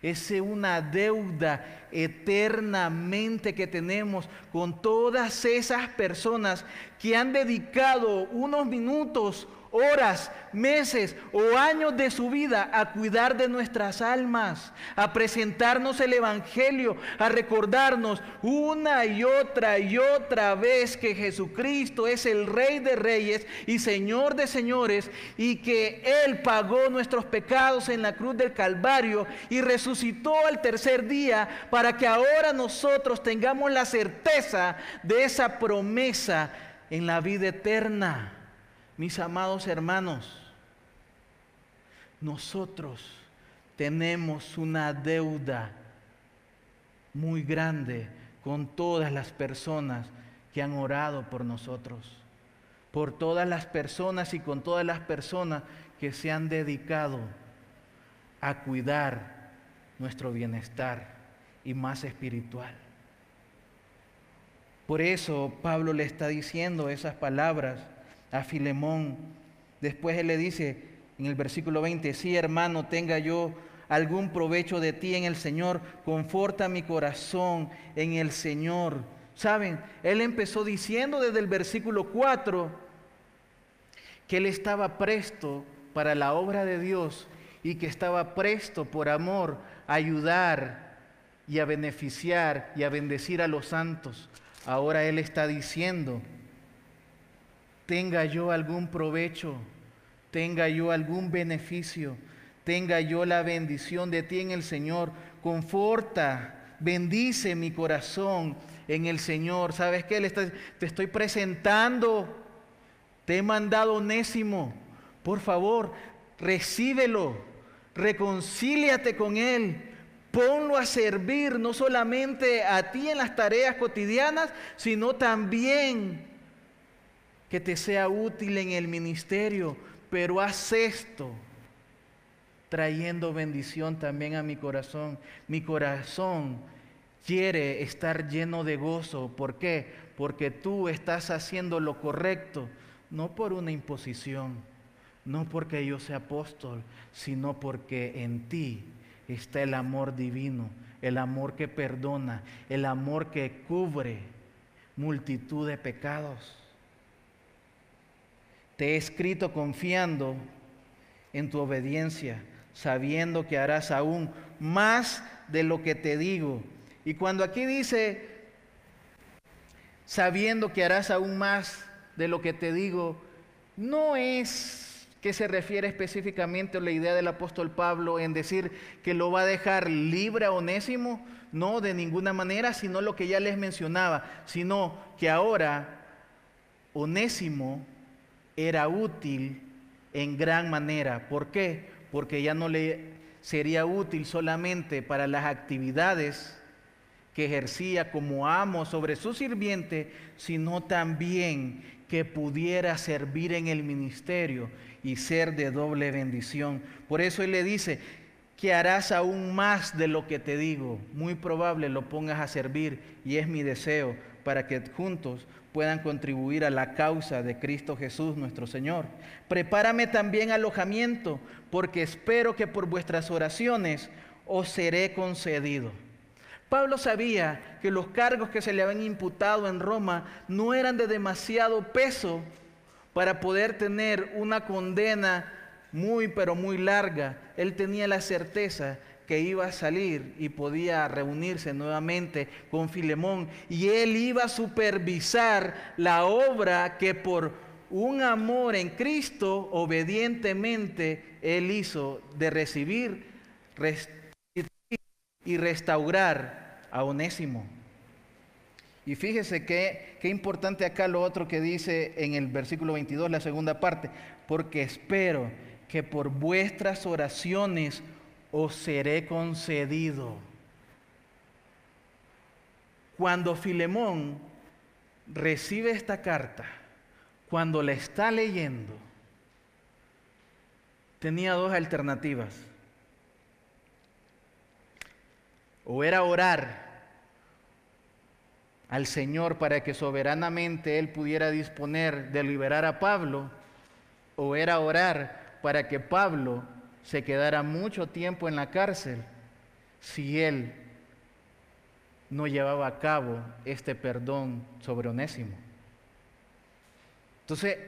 Es una deuda eternamente que tenemos con todas esas personas que han dedicado unos minutos horas, meses o años de su vida a cuidar de nuestras almas, a presentarnos el Evangelio, a recordarnos una y otra y otra vez que Jesucristo es el Rey de Reyes y Señor de Señores y que Él pagó nuestros pecados en la cruz del Calvario y resucitó al tercer día para que ahora nosotros tengamos la certeza de esa promesa en la vida eterna. Mis amados hermanos, nosotros tenemos una deuda muy grande con todas las personas que han orado por nosotros, por todas las personas y con todas las personas que se han dedicado a cuidar nuestro bienestar y más espiritual. Por eso Pablo le está diciendo esas palabras a Filemón. Después él le dice en el versículo 20, sí hermano, tenga yo algún provecho de ti en el Señor, conforta mi corazón en el Señor. Saben, él empezó diciendo desde el versículo 4 que él estaba presto para la obra de Dios y que estaba presto por amor a ayudar y a beneficiar y a bendecir a los santos. Ahora Él está diciendo, tenga yo algún provecho, tenga yo algún beneficio, tenga yo la bendición de ti en el Señor, conforta, bendice mi corazón en el Señor. ¿Sabes qué? te estoy presentando, te he mandado onésimo. Por favor, recíbelo, reconcíliate con Él, Ponlo a servir no solamente a ti en las tareas cotidianas, sino también que te sea útil en el ministerio. Pero haz esto trayendo bendición también a mi corazón. Mi corazón quiere estar lleno de gozo. ¿Por qué? Porque tú estás haciendo lo correcto, no por una imposición, no porque yo sea apóstol, sino porque en ti está el amor divino, el amor que perdona, el amor que cubre multitud de pecados. Te he escrito confiando en tu obediencia, sabiendo que harás aún más de lo que te digo. Y cuando aquí dice, sabiendo que harás aún más de lo que te digo, no es ¿Qué se refiere específicamente a la idea del apóstol Pablo en decir que lo va a dejar libre a Onésimo? No, de ninguna manera, sino lo que ya les mencionaba, sino que ahora Onésimo era útil en gran manera. ¿Por qué? Porque ya no le sería útil solamente para las actividades que ejercía como amo sobre su sirviente, sino también que pudiera servir en el ministerio y ser de doble bendición. Por eso Él le dice que harás aún más de lo que te digo. Muy probable lo pongas a servir y es mi deseo para que juntos puedan contribuir a la causa de Cristo Jesús nuestro Señor. Prepárame también alojamiento, porque espero que por vuestras oraciones os seré concedido. Pablo sabía que los cargos que se le habían imputado en Roma no eran de demasiado peso para poder tener una condena muy, pero muy larga, él tenía la certeza que iba a salir y podía reunirse nuevamente con Filemón y él iba a supervisar la obra que por un amor en Cristo obedientemente él hizo de recibir y restaurar a Onésimo. Y fíjese qué, qué importante acá lo otro que dice en el versículo 22, la segunda parte, porque espero que por vuestras oraciones os seré concedido. Cuando Filemón recibe esta carta, cuando la está leyendo, tenía dos alternativas. O era orar al Señor para que soberanamente Él pudiera disponer de liberar a Pablo, o era orar para que Pablo se quedara mucho tiempo en la cárcel si Él no llevaba a cabo este perdón sobre Onésimo. Entonces,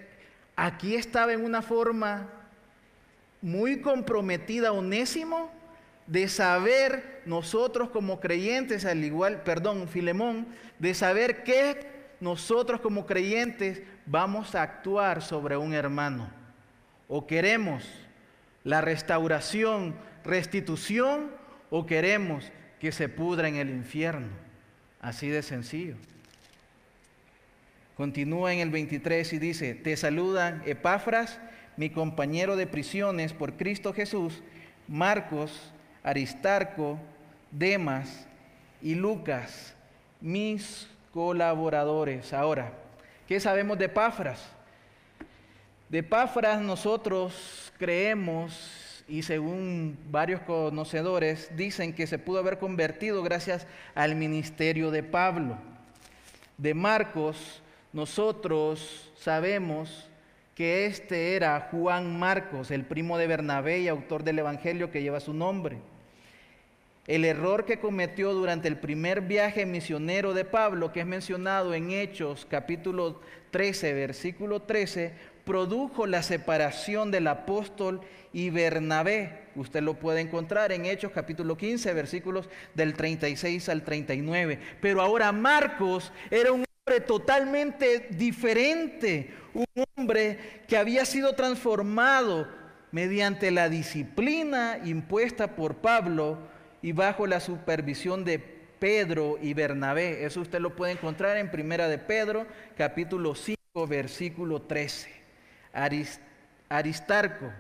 aquí estaba en una forma muy comprometida Onésimo de saber nosotros como creyentes, al igual, perdón, Filemón, de saber que nosotros como creyentes vamos a actuar sobre un hermano. O queremos la restauración, restitución, o queremos que se pudra en el infierno. Así de sencillo. Continúa en el 23 y dice, te saludan Epafras, mi compañero de prisiones por Cristo Jesús, Marcos, Aristarco, Demas y Lucas, mis colaboradores. Ahora, ¿qué sabemos de Epafras? De Epafras nosotros creemos y según varios conocedores dicen que se pudo haber convertido gracias al ministerio de Pablo. De Marcos nosotros sabemos que este era Juan Marcos, el primo de Bernabé y autor del Evangelio que lleva su nombre. El error que cometió durante el primer viaje misionero de Pablo, que es mencionado en Hechos capítulo 13, versículo 13, produjo la separación del apóstol y Bernabé. Usted lo puede encontrar en Hechos capítulo 15, versículos del 36 al 39. Pero ahora Marcos era un hombre totalmente diferente, un hombre que había sido transformado mediante la disciplina impuesta por Pablo y bajo la supervisión de Pedro y Bernabé. Eso usted lo puede encontrar en Primera de Pedro, capítulo 5, versículo 13. Aristarco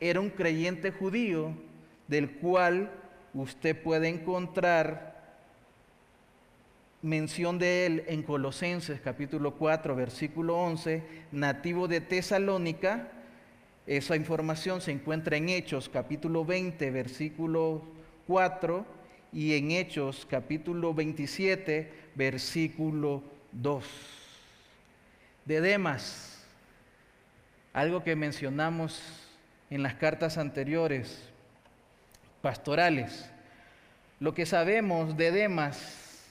era un creyente judío del cual usted puede encontrar mención de él en Colosenses capítulo 4, versículo 11, nativo de Tesalónica. Esa información se encuentra en Hechos capítulo 20, versículo 4 y en Hechos capítulo 27, versículo 2. De Demas, algo que mencionamos en las cartas anteriores, pastorales. Lo que sabemos de Demas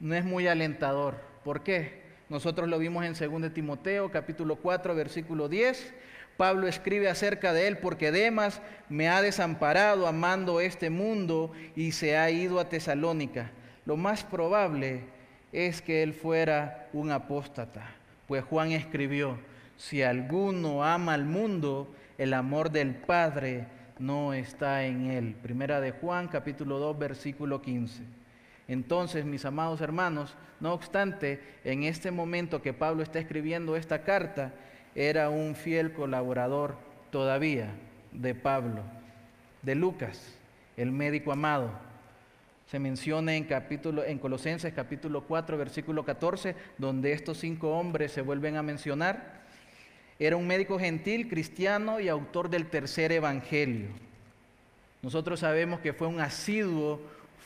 no es muy alentador. ¿Por qué? Nosotros lo vimos en 2 Timoteo capítulo 4 versículo 10. Pablo escribe acerca de él porque Demas me ha desamparado amando este mundo y se ha ido a Tesalónica. Lo más probable es que él fuera un apóstata, pues Juan escribió, si alguno ama al mundo, el amor del Padre no está en él. Primera de Juan capítulo 2 versículo 15. Entonces, mis amados hermanos, no obstante, en este momento que Pablo está escribiendo esta carta, era un fiel colaborador todavía de Pablo, de Lucas, el médico amado. Se menciona en, capítulo, en Colosenses capítulo 4, versículo 14, donde estos cinco hombres se vuelven a mencionar. Era un médico gentil, cristiano y autor del tercer evangelio. Nosotros sabemos que fue un asiduo,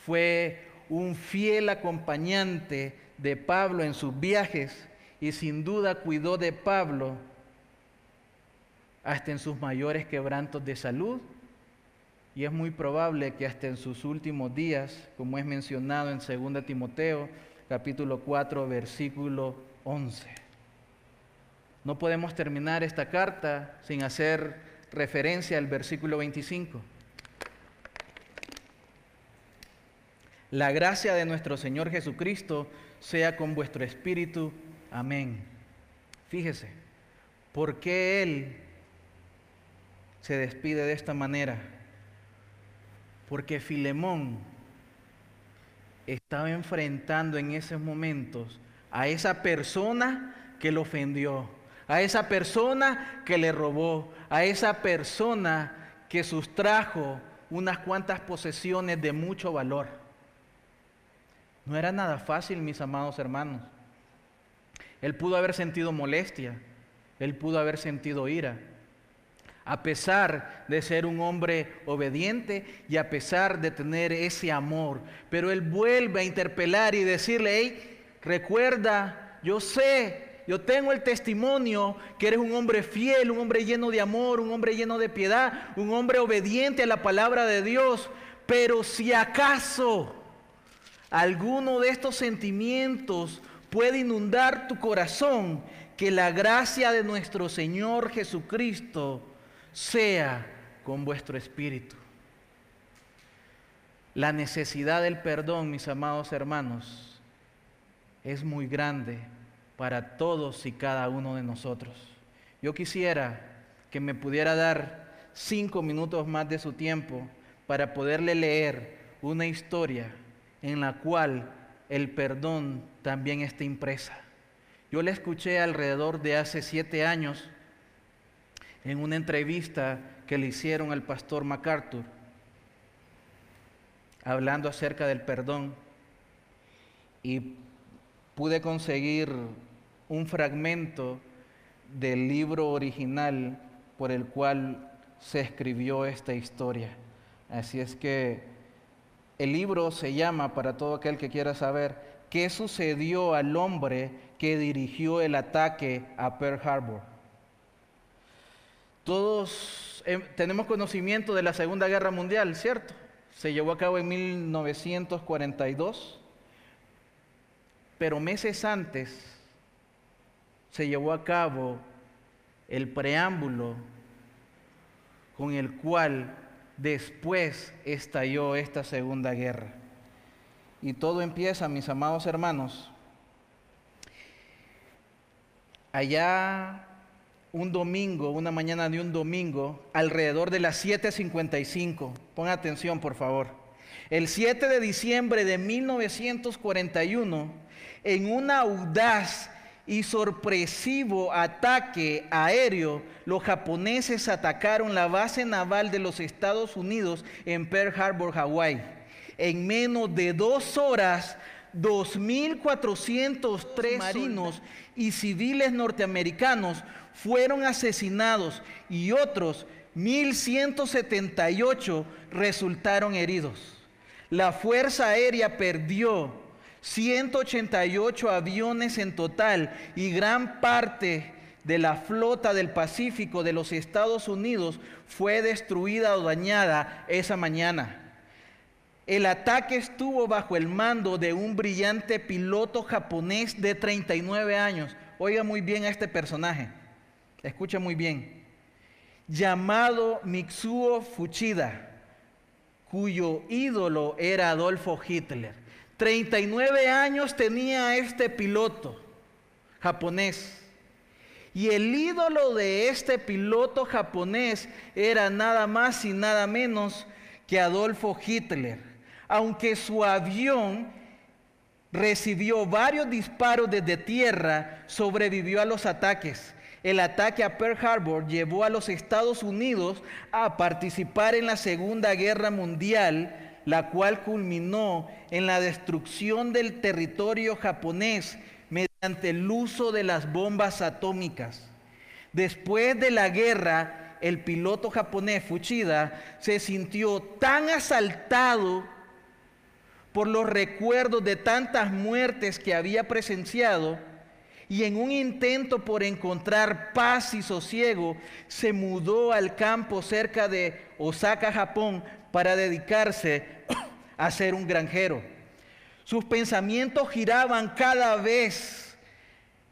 fue un fiel acompañante de Pablo en sus viajes y sin duda cuidó de Pablo hasta en sus mayores quebrantos de salud y es muy probable que hasta en sus últimos días, como es mencionado en 2 Timoteo capítulo 4 versículo 11. No podemos terminar esta carta sin hacer referencia al versículo 25. La gracia de nuestro Señor Jesucristo sea con vuestro espíritu. Amén. Fíjese, ¿por qué Él se despide de esta manera? Porque Filemón estaba enfrentando en esos momentos a esa persona que lo ofendió, a esa persona que le robó, a esa persona que sustrajo unas cuantas posesiones de mucho valor. No era nada fácil, mis amados hermanos. Él pudo haber sentido molestia, él pudo haber sentido ira, a pesar de ser un hombre obediente y a pesar de tener ese amor. Pero él vuelve a interpelar y decirle, hey, recuerda, yo sé, yo tengo el testimonio que eres un hombre fiel, un hombre lleno de amor, un hombre lleno de piedad, un hombre obediente a la palabra de Dios. Pero si acaso alguno de estos sentimientos puede inundar tu corazón, que la gracia de nuestro Señor Jesucristo sea con vuestro espíritu. La necesidad del perdón, mis amados hermanos, es muy grande para todos y cada uno de nosotros. Yo quisiera que me pudiera dar cinco minutos más de su tiempo para poderle leer una historia en la cual el perdón también está impresa. Yo le escuché alrededor de hace siete años en una entrevista que le hicieron al pastor MacArthur, hablando acerca del perdón, y pude conseguir un fragmento del libro original por el cual se escribió esta historia. Así es que el libro se llama, para todo aquel que quiera saber, ¿qué sucedió al hombre que dirigió el ataque a Pearl Harbor? Todos eh, tenemos conocimiento de la Segunda Guerra Mundial, ¿cierto? Se llevó a cabo en 1942, pero meses antes se llevó a cabo el preámbulo con el cual después estalló esta segunda guerra. Y todo empieza, mis amados hermanos, allá un domingo, una mañana de un domingo, alrededor de las 7.55. Pon atención, por favor. El 7 de diciembre de 1941, en una audaz y sorpresivo ataque aéreo, los japoneses atacaron la base naval de los Estados Unidos en Pearl Harbor, Hawái. En menos de dos horas, 2.403 marinos y civiles norteamericanos fueron asesinados y otros 1.178 resultaron heridos. La Fuerza Aérea perdió 188 aviones en total y gran parte de la flota del Pacífico de los Estados Unidos fue destruida o dañada esa mañana. El ataque estuvo bajo el mando de un brillante piloto japonés de 39 años. Oiga muy bien a este personaje. Escucha muy bien. Llamado Mitsuo Fuchida, cuyo ídolo era Adolfo Hitler. 39 años tenía este piloto japonés. Y el ídolo de este piloto japonés era nada más y nada menos que Adolfo Hitler. Aunque su avión recibió varios disparos desde tierra, sobrevivió a los ataques. El ataque a Pearl Harbor llevó a los Estados Unidos a participar en la Segunda Guerra Mundial la cual culminó en la destrucción del territorio japonés mediante el uso de las bombas atómicas. Después de la guerra, el piloto japonés Fuchida se sintió tan asaltado por los recuerdos de tantas muertes que había presenciado y en un intento por encontrar paz y sosiego se mudó al campo cerca de Osaka, Japón, para dedicarse a ser un granjero. Sus pensamientos giraban cada vez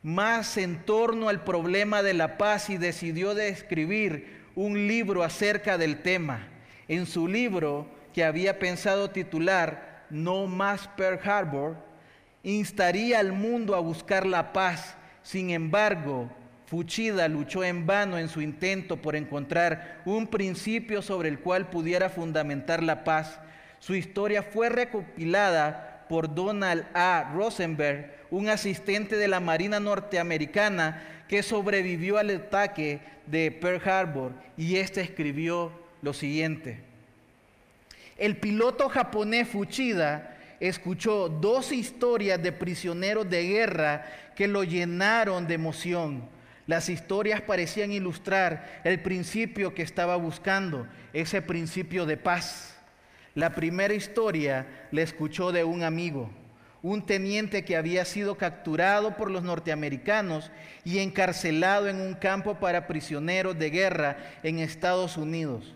más en torno al problema de la paz y decidió de escribir un libro acerca del tema. En su libro, que había pensado titular No más Pearl Harbor, instaría al mundo a buscar la paz. Sin embargo, Fuchida luchó en vano en su intento por encontrar un principio sobre el cual pudiera fundamentar la paz. Su historia fue recopilada por Donald A. Rosenberg, un asistente de la Marina norteamericana que sobrevivió al ataque de Pearl Harbor, y este escribió lo siguiente. El piloto japonés Fuchida escuchó dos historias de prisioneros de guerra que lo llenaron de emoción. Las historias parecían ilustrar el principio que estaba buscando, ese principio de paz. La primera historia le escuchó de un amigo, un teniente que había sido capturado por los norteamericanos y encarcelado en un campo para prisioneros de guerra en Estados Unidos.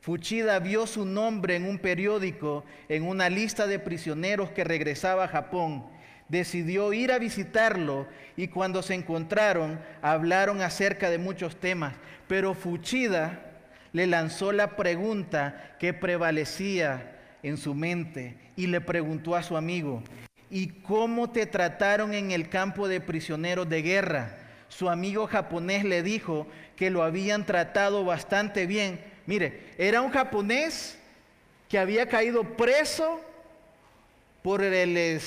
Fuchida vio su nombre en un periódico, en una lista de prisioneros que regresaba a Japón decidió ir a visitarlo y cuando se encontraron hablaron acerca de muchos temas, pero Fuchida le lanzó la pregunta que prevalecía en su mente y le preguntó a su amigo, ¿y cómo te trataron en el campo de prisioneros de guerra? Su amigo japonés le dijo que lo habían tratado bastante bien. Mire, era un japonés que había caído preso por, el,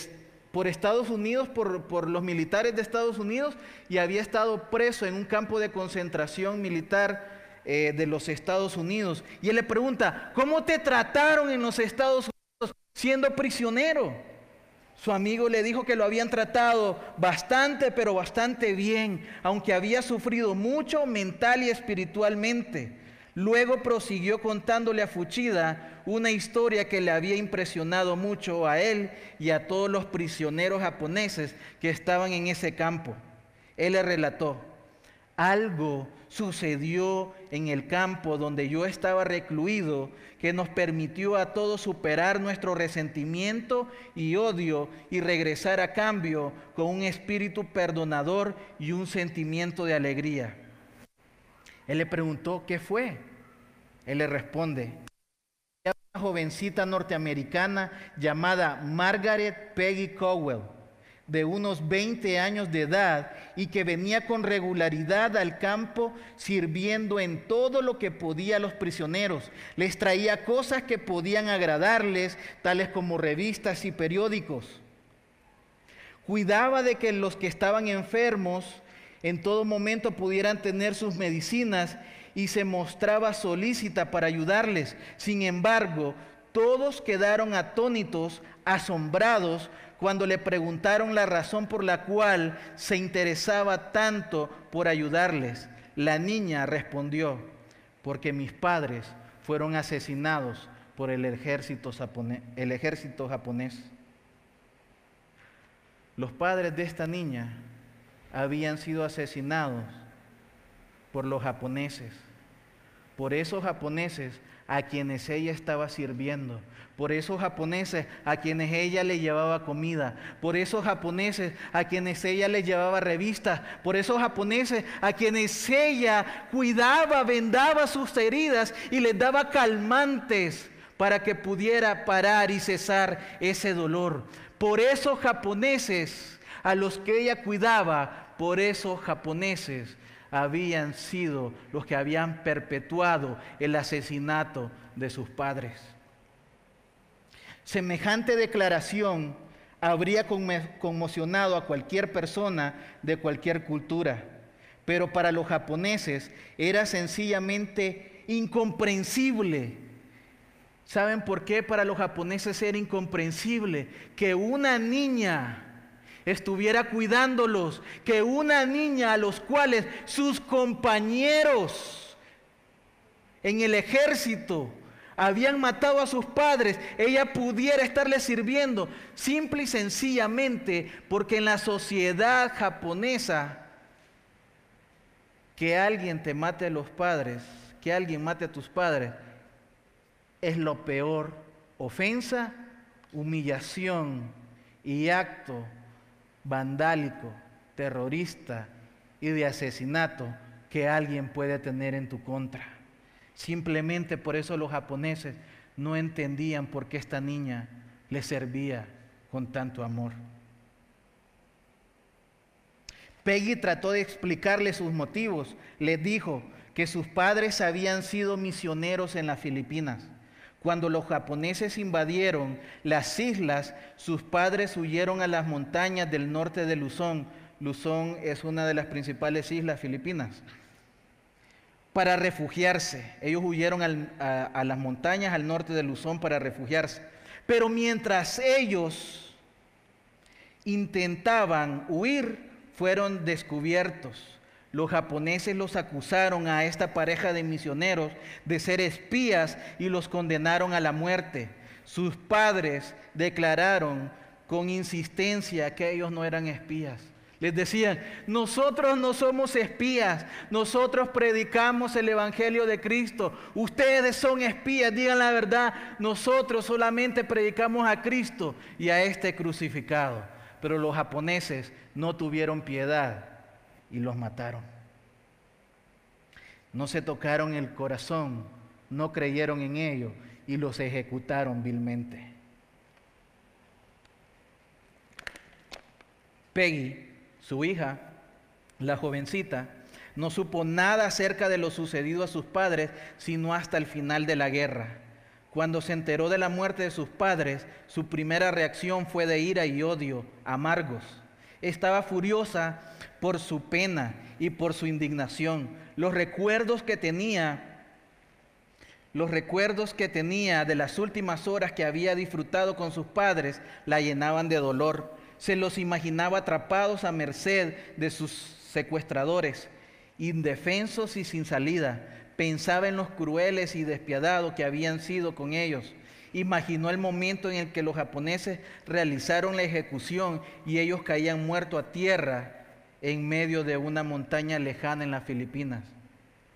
por Estados Unidos, por, los militares de Estados Unidos, y había estado preso en un campo de concentración militar eh, de los Estados Unidos. Y él le pregunta, ¿cómo te trataron en los Estados Unidos siendo prisionero? Su amigo le dijo que lo habían tratado bastante, pero bastante bien, aunque había sufrido mucho mental y espiritualmente. Luego prosiguió contándole a Fuchida una historia que le había impresionado mucho a él y a todos los prisioneros japoneses que estaban en ese campo. Él le relató, algo sucedió en el campo donde yo estaba recluido que nos permitió a todos superar nuestro resentimiento y odio y regresar a cambio con un espíritu perdonador y un sentimiento de alegría. Él le preguntó, ¿qué fue? Él le responde, una jovencita norteamericana llamada Margaret Peggy Cowell de unos 20 años de edad y que venía con regularidad al campo sirviendo en todo lo que podía a los prisioneros. Les traía cosas que podían agradarles, tales como revistas y periódicos. Cuidaba de que los que estaban enfermos en todo momento pudieran tener sus medicinas y se mostraba solícita para ayudarles. Sin embargo, todos quedaron atónitos, asombrados, cuando le preguntaron la razón por la cual se interesaba tanto por ayudarles. La niña respondió, porque mis padres fueron asesinados por el ejército, japonés. Los padres de esta niña habían sido asesinados por los japoneses. Por esos japoneses a quienes ella estaba sirviendo, por esos japoneses a quienes ella le llevaba comida, por esos japoneses a quienes ella le llevaba revistas, por esos japoneses a quienes ella cuidaba, vendaba sus heridas y les daba calmantes para que pudiera parar y cesar ese dolor. Por esos japoneses a los que ella cuidaba, por esos japoneses habían sido los que habían perpetuado el asesinato de sus padres. Semejante declaración habría conmocionado a cualquier persona de cualquier cultura, pero para los japoneses era sencillamente incomprensible. ¿Saben por qué para los japoneses era incomprensible que una niña estuviera cuidándolos, que una niña a los cuales sus compañeros en el ejército habían matado a sus padres, ella pudiera estarle sirviendo, simple y sencillamente porque en la sociedad japonesa, que alguien te mate a los padres, que alguien mate a tus padres, es lo peor, ofensa, humillación y acto vandálico, terrorista y de asesinato que alguien puede tener en tu contra. Simplemente por eso los japoneses no entendían por qué esta niña le servía con tanto amor. Peggy trató de explicarle sus motivos. Le dijo que sus padres habían sido misioneros en las Filipinas cuando los japoneses invadieron las islas, sus padres huyeron a las montañas del norte de Luzón. Luzón es una de las principales islas filipinas. Para refugiarse. Ellos huyeron a, las montañas al norte de Luzón para refugiarse. Pero mientras ellos intentaban huir, fueron descubiertos los japoneses los acusaron a esta pareja de misioneros de ser espías y los condenaron a la muerte. Sus padres declararon con insistencia que ellos no eran espías. Les decían, nosotros no somos espías, nosotros predicamos el Evangelio de Cristo, ustedes son espías, digan la verdad, nosotros solamente predicamos a Cristo y a este crucificado. pero los japoneses no tuvieron piedad y los mataron. No se tocaron el corazón, no creyeron en ello y los ejecutaron vilmente. Peggy, su hija, la jovencita, no supo nada acerca de lo sucedido a sus padres, sino hasta el final de la guerra. Cuando se enteró de la muerte de sus padres, su primera reacción fue de ira y odio, amargos. Estaba furiosa por su pena y por su indignación. Los recuerdos que tenía los recuerdos que tenía de las últimas horas que había disfrutado con sus padres la llenaban de dolor. Se los imaginaba atrapados a merced de sus secuestradores, indefensos y sin salida. Pensaba en los crueles y despiadados que habían sido con ellos. Imaginó el momento en el que los japoneses realizaron la ejecución y ellos caían muertos a tierra en medio de una montaña lejana en las Filipinas.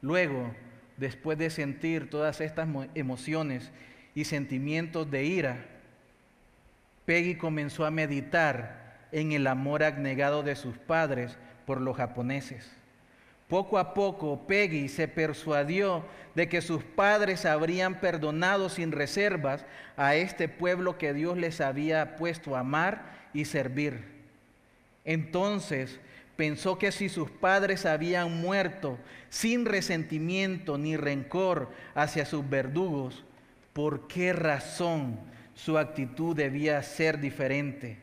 Luego, después de sentir todas estas emociones y sentimientos de ira, Peggy comenzó a meditar en el amor abnegado de sus padres por los japoneses. Poco a poco Peggy se persuadió de que sus padres habrían perdonado sin reservas a este pueblo que Dios les había puesto a amar y servir. Entonces pensó que si sus padres habían muerto sin resentimiento ni rencor hacia sus verdugos, ¿por qué razón su actitud debía ser diferente?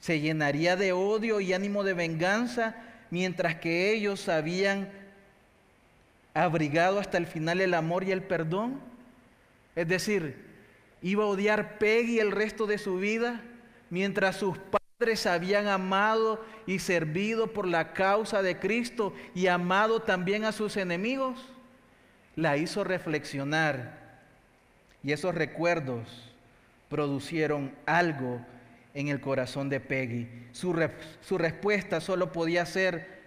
¿Se llenaría de odio y ánimo de venganza mientras que ellos habían abrigado hasta el final el amor y el perdón? Es decir, ¿iba a odiar Peggy el resto de su vida mientras sus padres habían amado y servido por la causa de Cristo y amado también a sus enemigos, la hizo reflexionar. Y esos recuerdos producieron algo en el corazón de Peggy. Su, su respuesta solo podía ser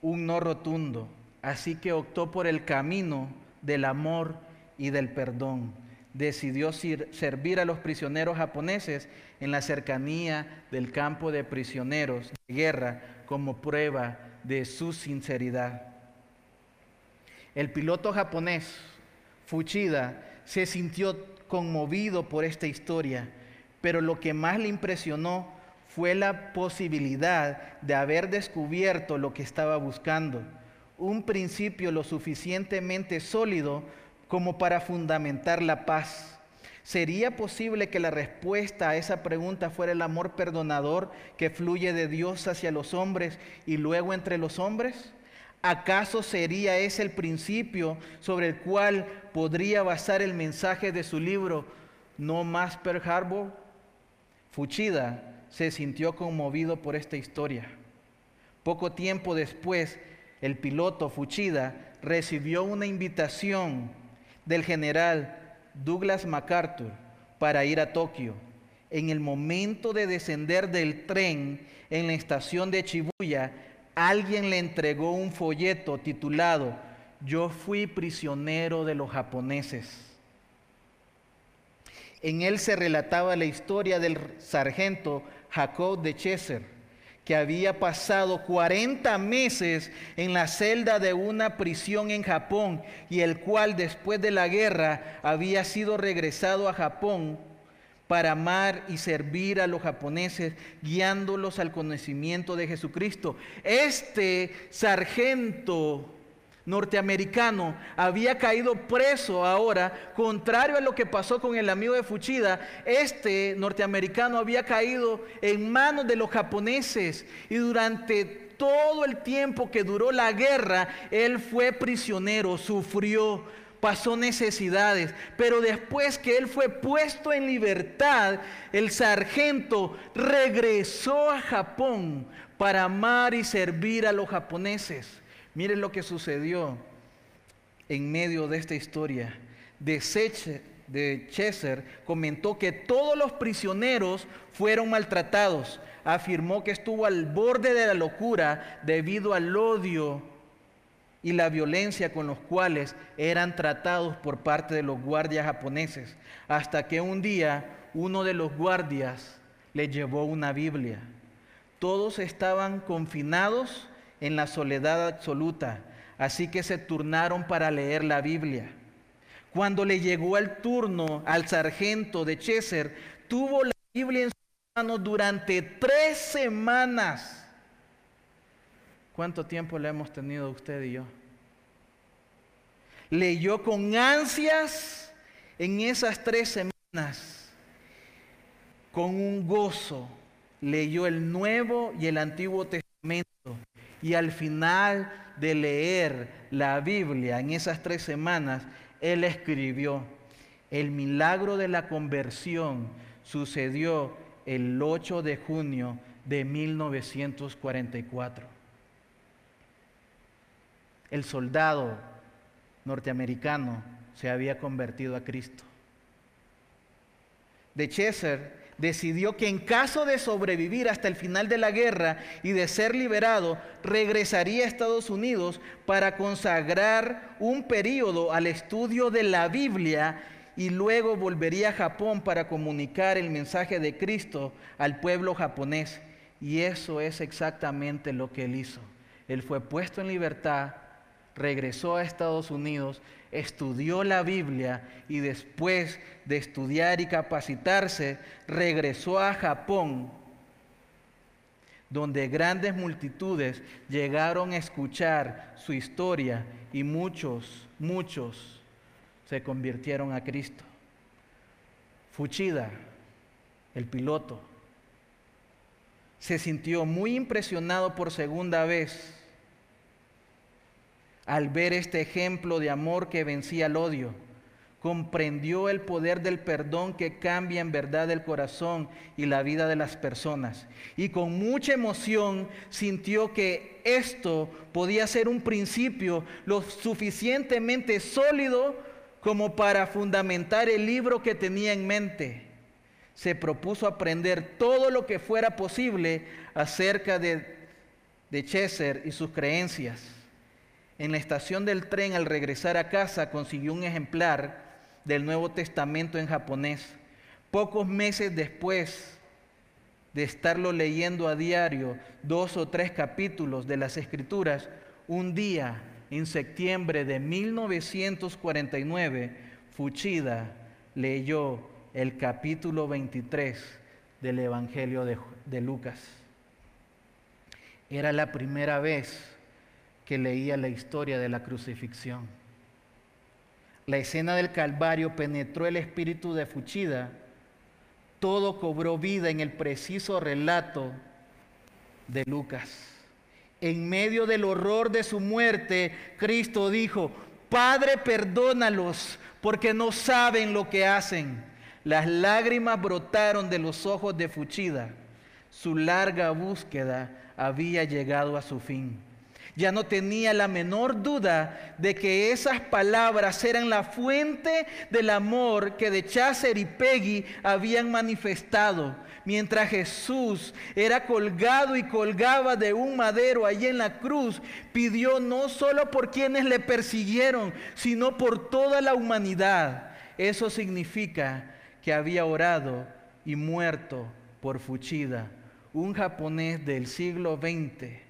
un no rotundo, así que optó por el camino del amor y del perdón decidió servir a los prisioneros japoneses en la cercanía del campo de prisioneros de guerra como prueba de su sinceridad. El piloto japonés Fuchida se sintió conmovido por esta historia, pero lo que más le impresionó fue la posibilidad de haber descubierto lo que estaba buscando, un principio lo suficientemente sólido como para fundamentar la paz. ¿Sería posible que la respuesta a esa pregunta fuera el amor perdonador que fluye de Dios hacia los hombres y luego entre los hombres? ¿Acaso sería ese el principio sobre el cual podría basar el mensaje de su libro No más Pearl Harbor? Fuchida se sintió conmovido por esta historia. Poco tiempo después, el piloto Fuchida recibió una invitación del general Douglas MacArthur para ir a Tokio. En el momento de descender del tren en la estación de Chibuya, alguien le entregó un folleto titulado Yo fui prisionero de los japoneses. En él se relataba la historia del sargento Jacob de Cheser que había pasado 40 meses en la celda de una prisión en Japón y el cual después de la guerra había sido regresado a Japón para amar y servir a los japoneses, guiándolos al conocimiento de Jesucristo. Este sargento norteamericano había caído preso ahora, contrario a lo que pasó con el amigo de Fuchida, este norteamericano había caído en manos de los japoneses y durante todo el tiempo que duró la guerra, él fue prisionero, sufrió, pasó necesidades, pero después que él fue puesto en libertad, el sargento regresó a Japón para amar y servir a los japoneses. Miren lo que sucedió en medio de esta historia. De, de Cheser comentó que todos los prisioneros fueron maltratados. Afirmó que estuvo al borde de la locura debido al odio y la violencia con los cuales eran tratados por parte de los guardias japoneses. Hasta que un día uno de los guardias le llevó una Biblia. Todos estaban confinados en la soledad absoluta, así que se turnaron para leer la Biblia. Cuando le llegó el turno al sargento de Chester, tuvo la Biblia en sus manos durante tres semanas. ¿Cuánto tiempo le hemos tenido usted y yo? Leyó con ansias en esas tres semanas, con un gozo, leyó el Nuevo y el Antiguo Testamento. Y al final de leer la Biblia en esas tres semanas, él escribió, el milagro de la conversión sucedió el 8 de junio de 1944. El soldado norteamericano se había convertido a Cristo. De Chester decidió que en caso de sobrevivir hasta el final de la guerra y de ser liberado, regresaría a Estados Unidos para consagrar un periodo al estudio de la Biblia y luego volvería a Japón para comunicar el mensaje de Cristo al pueblo japonés. Y eso es exactamente lo que él hizo. Él fue puesto en libertad, regresó a Estados Unidos, estudió la Biblia y después de estudiar y capacitarse, regresó a Japón, donde grandes multitudes llegaron a escuchar su historia y muchos, muchos se convirtieron a Cristo. Fuchida, el piloto, se sintió muy impresionado por segunda vez al ver este ejemplo de amor que vencía el odio, comprendió el poder del perdón que cambia en verdad el corazón y la vida de las personas. Y con mucha emoción sintió que esto podía ser un principio lo suficientemente sólido como para fundamentar el libro que tenía en mente. Se propuso aprender todo lo que fuera posible acerca de, de y sus creencias. En la estación del tren al regresar a casa consiguió un ejemplar del Nuevo Testamento en japonés. Pocos meses después de estarlo leyendo a diario, dos o tres capítulos de las Escrituras, un día en septiembre de 1949, Fuchida leyó el capítulo 23 del Evangelio de, de Lucas. Era la primera vez leía la historia de la crucifixión. La escena del Calvario penetró el espíritu de Fuchida. Todo cobró vida en el preciso relato de Lucas. En medio del horror de su muerte, Cristo dijo, Padre, perdónalos porque no saben lo que hacen. Las lágrimas brotaron de los ojos de Fuchida. Su larga búsqueda había llegado a su fin ya no tenía la menor duda de que esas palabras eran la fuente del amor que de Chaser y Peggy habían manifestado. Mientras Jesús era colgado y colgaba de un madero allí en la cruz, pidió no solo por quienes le persiguieron, sino por toda la humanidad. Eso significa que había orado y muerto por Fuchida, un japonés del siglo XX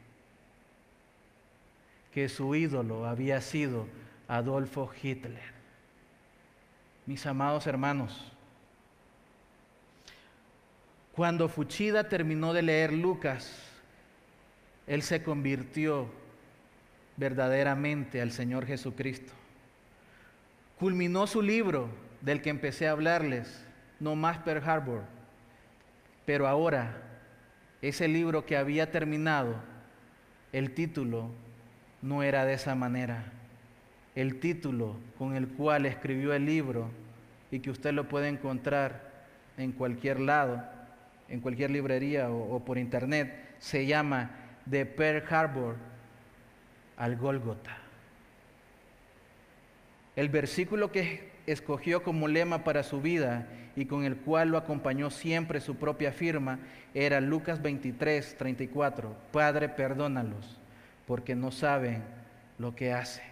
que su ídolo había sido Adolfo Hitler. Mis amados hermanos, cuando Fuchida terminó de leer Lucas, él se convirtió verdaderamente al Señor Jesucristo. Culminó su libro del que empecé a hablarles, No más Pearl Harbor. Pero ahora, ese libro que había terminado, el título no era de esa manera. El título con el cual escribió el libro y que usted lo puede encontrar en cualquier lado, en cualquier librería o, por internet, se llama De Pearl Harbor al Golgota. El versículo que escogió como lema para su vida y con el cual lo acompañó siempre su propia firma era Lucas 23, 34. Padre, perdónalos porque no saben lo que hacen.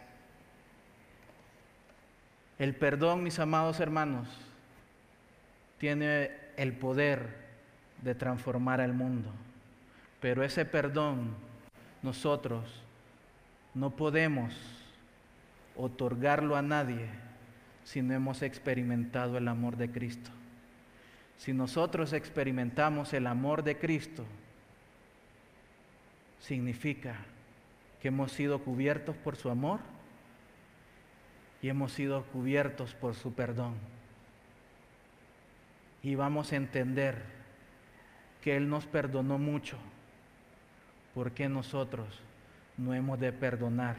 El perdón, mis amados hermanos, tiene el poder de transformar al mundo. Pero ese perdón nosotros no podemos otorgarlo a nadie si no hemos experimentado el amor de Cristo. Si nosotros experimentamos el amor de Cristo, significa que hemos sido cubiertos por su amor y hemos sido cubiertos por su perdón. Y vamos a entender que Él nos perdonó mucho, porque nosotros no hemos de perdonar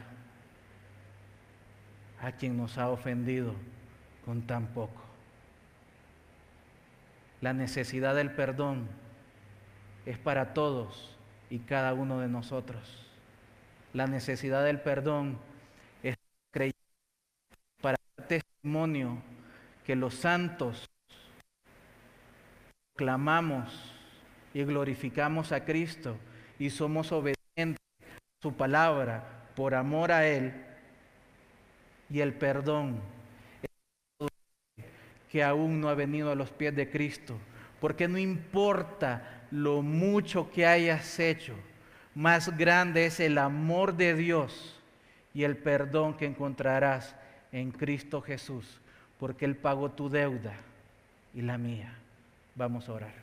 a quien nos ha ofendido con tan poco. La necesidad del perdón es para todos y cada uno de nosotros. La necesidad del perdón es para dar testimonio que los santos clamamos y glorificamos a Cristo y somos obedientes a su palabra por amor a Él y el perdón que aún no ha venido a los pies de Cristo, porque no importa lo mucho que hayas hecho, más grande es el amor de Dios y el perdón que encontrarás en Cristo Jesús, porque Él pagó tu deuda y la mía. Vamos a orar.